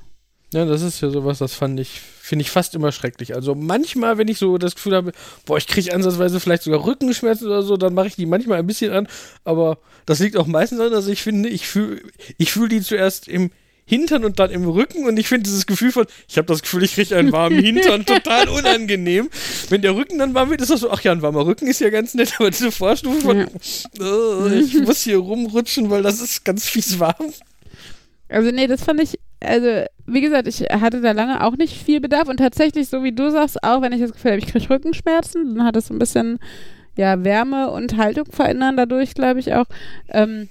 Ja, das ist ja sowas, das fand ich, finde ich fast immer schrecklich. Also manchmal, wenn ich so das Gefühl habe, boah, ich kriege ansatzweise vielleicht sogar Rückenschmerzen oder so, dann mache ich die manchmal ein bisschen an, aber das liegt auch meistens an, dass ich finde, ich fühle ich fühl die zuerst im Hintern und dann im Rücken und ich finde dieses Gefühl von, ich habe das Gefühl, ich kriege einen warmen Hintern *laughs* total unangenehm. Wenn der Rücken dann warm wird, ist das so, ach ja, ein warmer Rücken ist ja ganz nett, aber diese Vorstufe von, ja. oh, ich *laughs* muss hier rumrutschen, weil das ist ganz fies warm. Also nee, das fand ich, also wie gesagt, ich hatte da lange auch nicht viel Bedarf und tatsächlich, so wie du sagst, auch wenn ich das Gefühl habe, ich kriege Rückenschmerzen, dann hat es so ein bisschen, ja, Wärme und Haltung verändern dadurch, glaube ich auch. Ähm,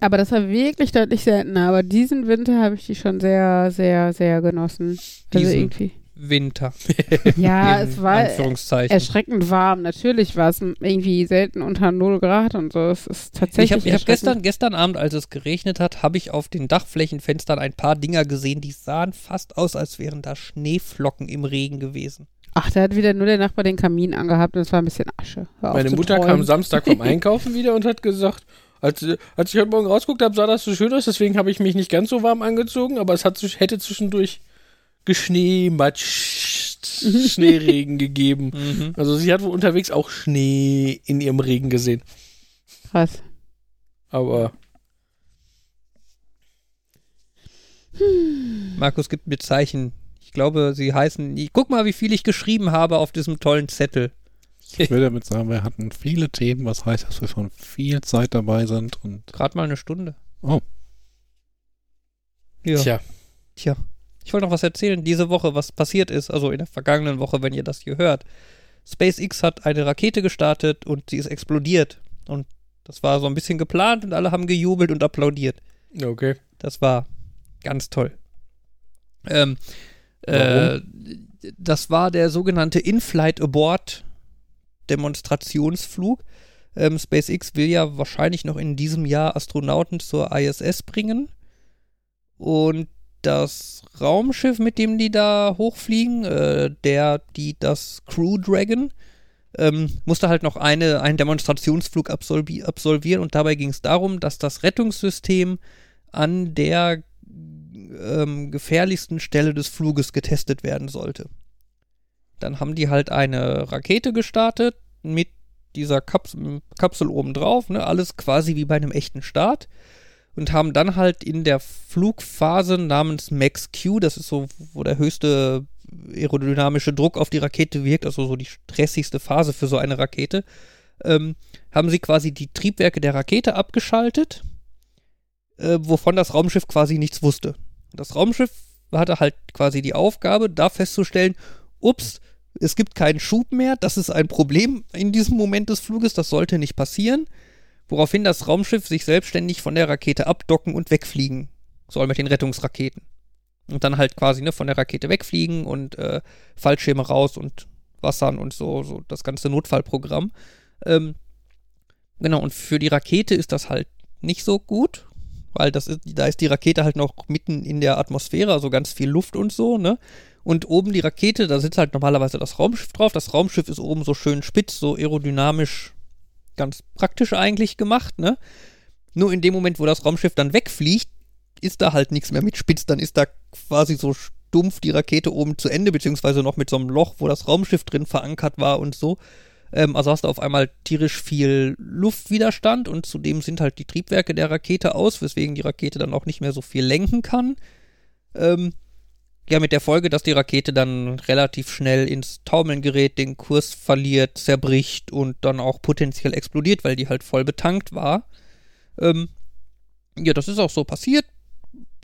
aber das war wirklich deutlich seltener. Aber diesen Winter habe ich die schon sehr, sehr, sehr genossen. Also diesen irgendwie. Winter. *laughs* ja, es war erschreckend warm. Natürlich war es irgendwie selten unter 0 Grad und so. Es ist tatsächlich. Ich habe hab gestern, gestern Abend, als es geregnet hat, habe ich auf den Dachflächenfenstern ein paar Dinger gesehen, die sahen fast aus, als wären da Schneeflocken im Regen gewesen. Ach, da hat wieder nur der Nachbar den Kamin angehabt und es war ein bisschen Asche. Meine Mutter träumen. kam Samstag vom *laughs* Einkaufen wieder und hat gesagt, als, als ich heute Morgen rausguckt habe, sah das so schön aus, deswegen habe ich mich nicht ganz so warm angezogen, aber es hat, hätte zwischendurch geschneematscht, Schneeregen gegeben. Mhm. Also sie hat wohl unterwegs auch Schnee in ihrem Regen gesehen. Krass. Aber. Markus gibt mir Zeichen. Ich glaube, sie heißen. Ich, guck mal, wie viel ich geschrieben habe auf diesem tollen Zettel. Ich will damit sagen, wir hatten viele Themen, was heißt, dass wir schon viel Zeit dabei sind und. Gerade mal eine Stunde. Oh. Ja. Tja. Tja. Ich wollte noch was erzählen, diese Woche, was passiert ist, also in der vergangenen Woche, wenn ihr das hier hört. SpaceX hat eine Rakete gestartet und sie ist explodiert. Und das war so ein bisschen geplant und alle haben gejubelt und applaudiert. Okay. Das war ganz toll. Ähm, äh, das war der sogenannte In-Flight Abort Demonstrationsflug. Ähm, SpaceX will ja wahrscheinlich noch in diesem Jahr Astronauten zur ISS bringen. Und das Raumschiff, mit dem die da hochfliegen, äh, der, die, das Crew Dragon, ähm, musste halt noch eine, einen Demonstrationsflug absolvi absolvieren und dabei ging es darum, dass das Rettungssystem an der ähm, gefährlichsten Stelle des Fluges getestet werden sollte. Dann haben die halt eine Rakete gestartet mit dieser Kaps Kapsel oben drauf, ne, alles quasi wie bei einem echten Start und haben dann halt in der Flugphase namens Max Q, das ist so, wo der höchste aerodynamische Druck auf die Rakete wirkt, also so die stressigste Phase für so eine Rakete, ähm, haben sie quasi die Triebwerke der Rakete abgeschaltet, äh, wovon das Raumschiff quasi nichts wusste. Das Raumschiff hatte halt quasi die Aufgabe, da festzustellen, ups, es gibt keinen Schub mehr, das ist ein Problem in diesem Moment des Fluges, das sollte nicht passieren woraufhin das Raumschiff sich selbstständig von der Rakete abdocken und wegfliegen soll mit den Rettungsraketen. Und dann halt quasi ne, von der Rakete wegfliegen und äh, Fallschirme raus und Wassern und so, so das ganze Notfallprogramm. Ähm, genau, und für die Rakete ist das halt nicht so gut, weil das ist, da ist die Rakete halt noch mitten in der Atmosphäre, also ganz viel Luft und so, ne? Und oben die Rakete, da sitzt halt normalerweise das Raumschiff drauf. Das Raumschiff ist oben so schön spitz, so aerodynamisch ganz praktisch eigentlich gemacht, ne? Nur in dem Moment, wo das Raumschiff dann wegfliegt, ist da halt nichts mehr mit Spitz, dann ist da quasi so stumpf die Rakete oben zu Ende, beziehungsweise noch mit so einem Loch, wo das Raumschiff drin verankert war und so. Ähm, also hast du auf einmal tierisch viel Luftwiderstand und zudem sind halt die Triebwerke der Rakete aus, weswegen die Rakete dann auch nicht mehr so viel lenken kann. Ähm, ja, mit der Folge, dass die Rakete dann relativ schnell ins Taumeln gerät, den Kurs verliert, zerbricht und dann auch potenziell explodiert, weil die halt voll betankt war. Ähm, ja, das ist auch so passiert.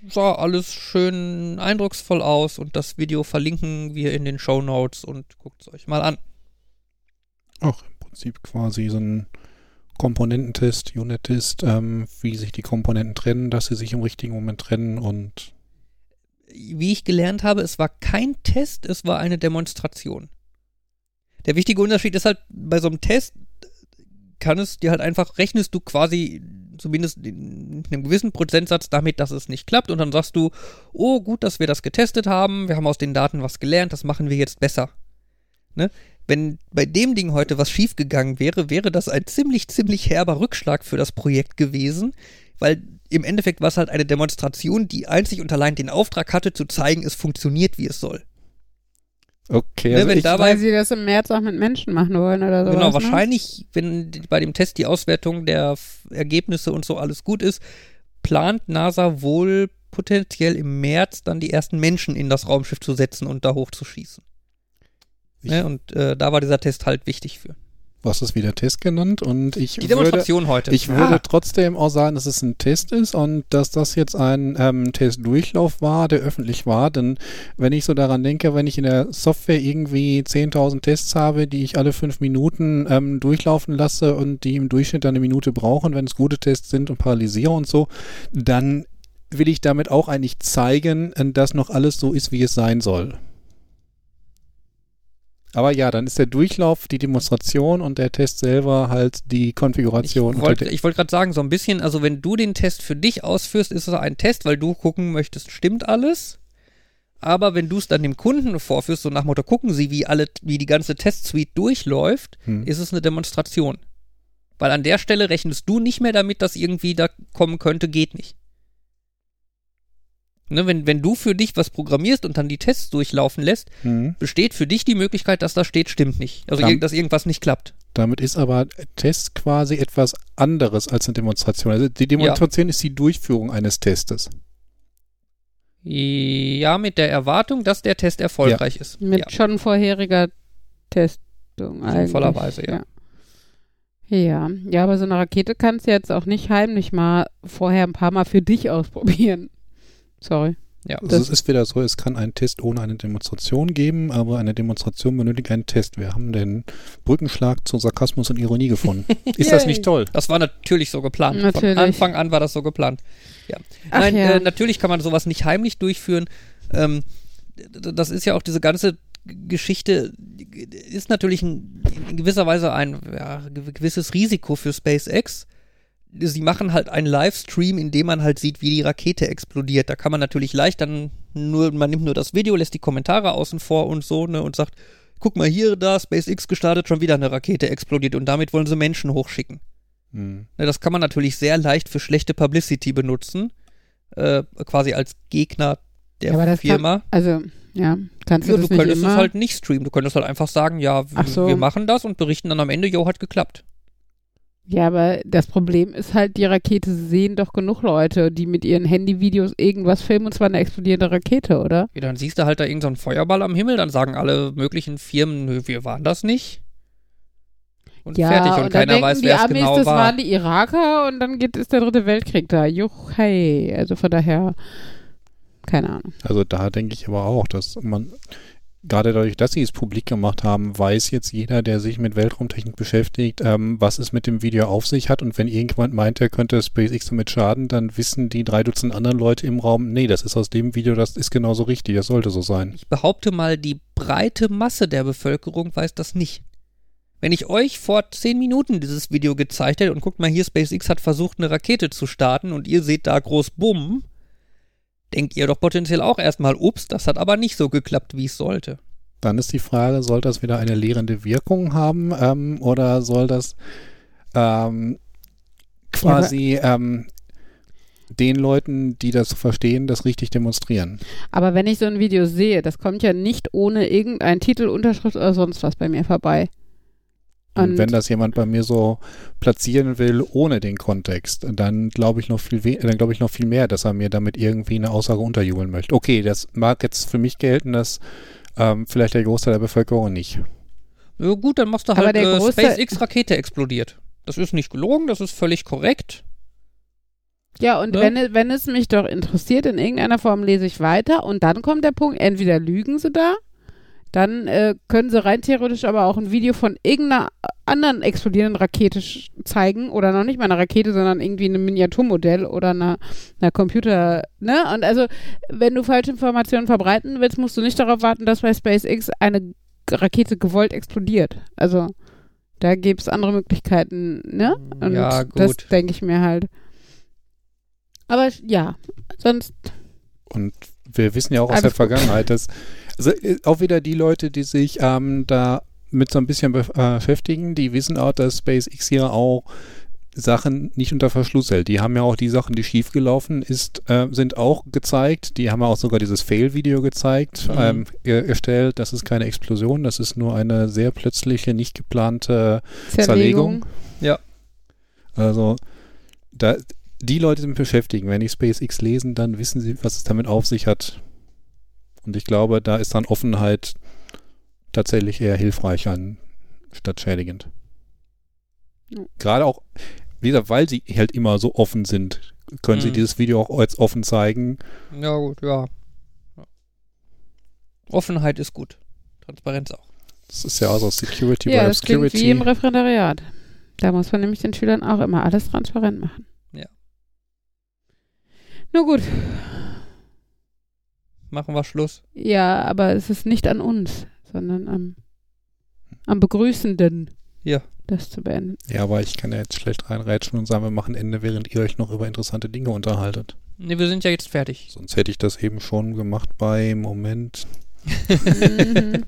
Sah alles schön eindrucksvoll aus und das Video verlinken wir in den Show Notes und guckt es euch mal an. Ach, im Prinzip quasi so ein Komponententest, Unit-Test, ähm, wie sich die Komponenten trennen, dass sie sich im richtigen Moment trennen und wie ich gelernt habe, es war kein Test, es war eine Demonstration. Der wichtige Unterschied ist halt, bei so einem Test kann es dir halt einfach, rechnest du quasi zumindest in einem gewissen Prozentsatz damit, dass es nicht klappt und dann sagst du, oh gut, dass wir das getestet haben, wir haben aus den Daten was gelernt, das machen wir jetzt besser. Ne? Wenn bei dem Ding heute was schiefgegangen wäre, wäre das ein ziemlich, ziemlich herber Rückschlag für das Projekt gewesen, weil im Endeffekt war es halt eine Demonstration, die einzig und allein den Auftrag hatte, zu zeigen, es funktioniert, wie es soll. Okay, ne, also wenn dabei, weil sie das im März auch mit Menschen machen wollen oder so. Genau, ne? wahrscheinlich, wenn bei dem Test die Auswertung der Ergebnisse und so alles gut ist, plant NASA wohl potenziell im März dann die ersten Menschen in das Raumschiff zu setzen und da hochzuschießen. Ne, und äh, da war dieser Test halt wichtig für was ist wieder Test genannt und ich die Demonstration würde, heute. Ich ah. würde trotzdem auch sagen, dass es ein Test ist und dass das jetzt ein ähm, Testdurchlauf war, der öffentlich war. Denn wenn ich so daran denke, wenn ich in der Software irgendwie 10.000 Tests habe, die ich alle fünf Minuten ähm, durchlaufen lasse und die im Durchschnitt eine Minute brauchen, wenn es gute Tests sind und paralysiere und so, dann will ich damit auch eigentlich zeigen, dass noch alles so ist, wie es sein soll. Aber ja, dann ist der Durchlauf die Demonstration und der Test selber halt die Konfiguration. Ich wollte wollt gerade sagen, so ein bisschen, also wenn du den Test für dich ausführst, ist es ein Test, weil du gucken möchtest, stimmt alles. Aber wenn du es dann dem Kunden vorführst, so nach Motto, gucken Sie, wie alle, wie die ganze Testsuite durchläuft, hm. ist es eine Demonstration. Weil an der Stelle rechnest du nicht mehr damit, dass irgendwie da kommen könnte, geht nicht. Ne, wenn, wenn du für dich was programmierst und dann die Tests durchlaufen lässt, mhm. besteht für dich die Möglichkeit, dass da steht, stimmt nicht. Also, Dam dass irgendwas nicht klappt. Damit ist aber Test quasi etwas anderes als eine Demonstration. Also die Demonstration ja. ist die Durchführung eines Testes. Ja, mit der Erwartung, dass der Test erfolgreich ja. ist. Mit ja. schon vorheriger Testung eigentlich. Vollerweise, ja. Ja, ja, aber so eine Rakete kannst du jetzt auch nicht heimlich mal vorher ein paar Mal für dich *laughs* ausprobieren. Sorry. Ja. Also es ist wieder so, es kann einen Test ohne eine Demonstration geben, aber eine Demonstration benötigt einen Test. Wir haben den Brückenschlag zu Sarkasmus und Ironie gefunden. *laughs* ist das nicht toll? Das war natürlich so geplant. Natürlich. Von Anfang an war das so geplant. Ja. Ach Nein, ja. Äh, natürlich kann man sowas nicht heimlich durchführen. Ähm, das ist ja auch diese ganze Geschichte ist natürlich ein, in gewisser Weise ein ja, gewisses Risiko für SpaceX sie machen halt einen Livestream, in dem man halt sieht, wie die Rakete explodiert. Da kann man natürlich leicht dann nur, man nimmt nur das Video, lässt die Kommentare außen vor und so, ne, und sagt, guck mal hier, da, SpaceX gestartet, schon wieder eine Rakete explodiert und damit wollen sie Menschen hochschicken. Mhm. Ne, das kann man natürlich sehr leicht für schlechte Publicity benutzen, äh, quasi als Gegner der ja, Firma. Kann, also, ja, kannst du ja, das du könntest immer? es halt nicht streamen. Du könntest halt einfach sagen, ja, so. wir machen das und berichten dann am Ende, jo, hat geklappt. Ja, aber das Problem ist halt, die Rakete sehen doch genug Leute, die mit ihren Handyvideos irgendwas filmen und zwar eine explodierende Rakete, oder? Ja, dann siehst du halt da irgendeinen so Feuerball am Himmel, dann sagen alle möglichen Firmen, wir waren das nicht. Und ja, fertig und, und keiner weiß, wer es genau das war. Waren die Iraker und dann geht, ist der dritte Weltkrieg da. Juch, hey. Also von daher, keine Ahnung. Also da denke ich aber auch, dass man gerade dadurch, dass sie es publik gemacht haben, weiß jetzt jeder, der sich mit Weltraumtechnik beschäftigt, ähm, was es mit dem Video auf sich hat. Und wenn irgendjemand meint, er könnte SpaceX damit schaden, dann wissen die drei Dutzend anderen Leute im Raum, nee, das ist aus dem Video, das ist genauso richtig, das sollte so sein. Ich behaupte mal, die breite Masse der Bevölkerung weiß das nicht. Wenn ich euch vor zehn Minuten dieses Video gezeigt hätte und guckt mal hier, SpaceX hat versucht, eine Rakete zu starten und ihr seht da groß Bumm, denkt ihr doch potenziell auch erstmal, ups, das hat aber nicht so geklappt, wie es sollte. Dann ist die Frage, soll das wieder eine lehrende Wirkung haben ähm, oder soll das ähm, quasi ja, ähm, den Leuten, die das verstehen, das richtig demonstrieren. Aber wenn ich so ein Video sehe, das kommt ja nicht ohne irgendein Titel, Unterschrift oder sonst was bei mir vorbei. Und wenn das jemand bei mir so platzieren will ohne den Kontext, dann glaube ich noch viel dann glaube ich noch viel mehr, dass er mir damit irgendwie eine Aussage unterjubeln möchte. Okay, das mag jetzt für mich gelten, dass ähm, vielleicht der Großteil der Bevölkerung nicht. Ja, gut, dann machst du halt äh, SpaceX-Rakete explodiert. Das ist nicht gelogen, das ist völlig korrekt. Ja, und ne? wenn, wenn es mich doch interessiert, in irgendeiner Form lese ich weiter und dann kommt der Punkt, entweder lügen sie da dann äh, können sie rein theoretisch aber auch ein Video von irgendeiner anderen explodierenden Rakete zeigen oder noch nicht mal eine Rakete, sondern irgendwie ein Miniaturmodell oder einer eine Computer, ne? Und also, wenn du falsche Informationen verbreiten willst, musst du nicht darauf warten, dass bei SpaceX eine Rakete gewollt explodiert. Also, da gibt es andere Möglichkeiten, ne? Und ja, gut. das denke ich mir halt. Aber ja, sonst. Und wir wissen ja auch aus der Vergangenheit, dass also äh, auch wieder die Leute, die sich ähm, da mit so ein bisschen äh, beschäftigen, die wissen auch, dass SpaceX hier auch Sachen nicht unter Verschluss hält. Die haben ja auch die Sachen, die schiefgelaufen ist, äh, sind auch gezeigt. Die haben ja auch sogar dieses Fail-Video gezeigt, mhm. ähm, erstellt. Das ist keine Explosion, das ist nur eine sehr plötzliche, nicht geplante Zerlegung. Zerlegung. Ja. Also da, die Leute sind beschäftigt. Wenn die SpaceX lesen, dann wissen sie, was es damit auf sich hat. Und ich glaube, da ist dann Offenheit tatsächlich eher hilfreich statt schädigend. Gerade auch, wie gesagt, weil sie halt immer so offen sind, können mhm. sie dieses Video auch als offen zeigen. Ja, gut, ja. Offenheit ist gut. Transparenz auch. Das ist ja also Security ja, by das Obscurity. wie im Referendariat. Da muss man nämlich den Schülern auch immer alles transparent machen. Ja. Nur gut machen wir Schluss. Ja, aber es ist nicht an uns, sondern am, am Begrüßenden. Ja. Das zu beenden. Ja, aber ich kann ja jetzt schlecht reinrätschen und sagen, wir machen Ende, während ihr euch noch über interessante Dinge unterhaltet. Nee, wir sind ja jetzt fertig. Sonst hätte ich das eben schon gemacht bei Moment. *laughs*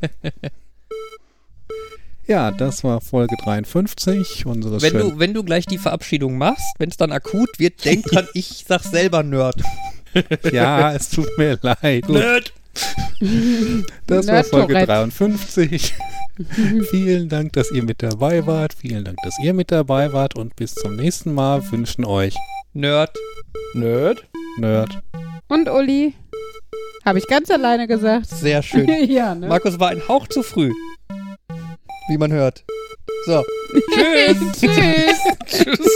Ja, das war Folge 53 unseres wenn du Wenn du gleich die Verabschiedung machst, wenn es dann akut wird, denk dran, *laughs* ich sag selber Nerd. ja, es tut mir leid. Nerd. *laughs* Das war Folge 53. *laughs* Vielen Dank, dass ihr mit dabei wart. Vielen Dank, dass ihr mit dabei wart. Und bis zum nächsten Mal wünschen euch Nerd. Nerd. Nerd. Und Uli. Habe ich ganz alleine gesagt. Sehr schön. *laughs* ja, ne? Markus war ein Hauch zu früh. Wie man hört. So. Tschüss. Tschüss. Tschüss.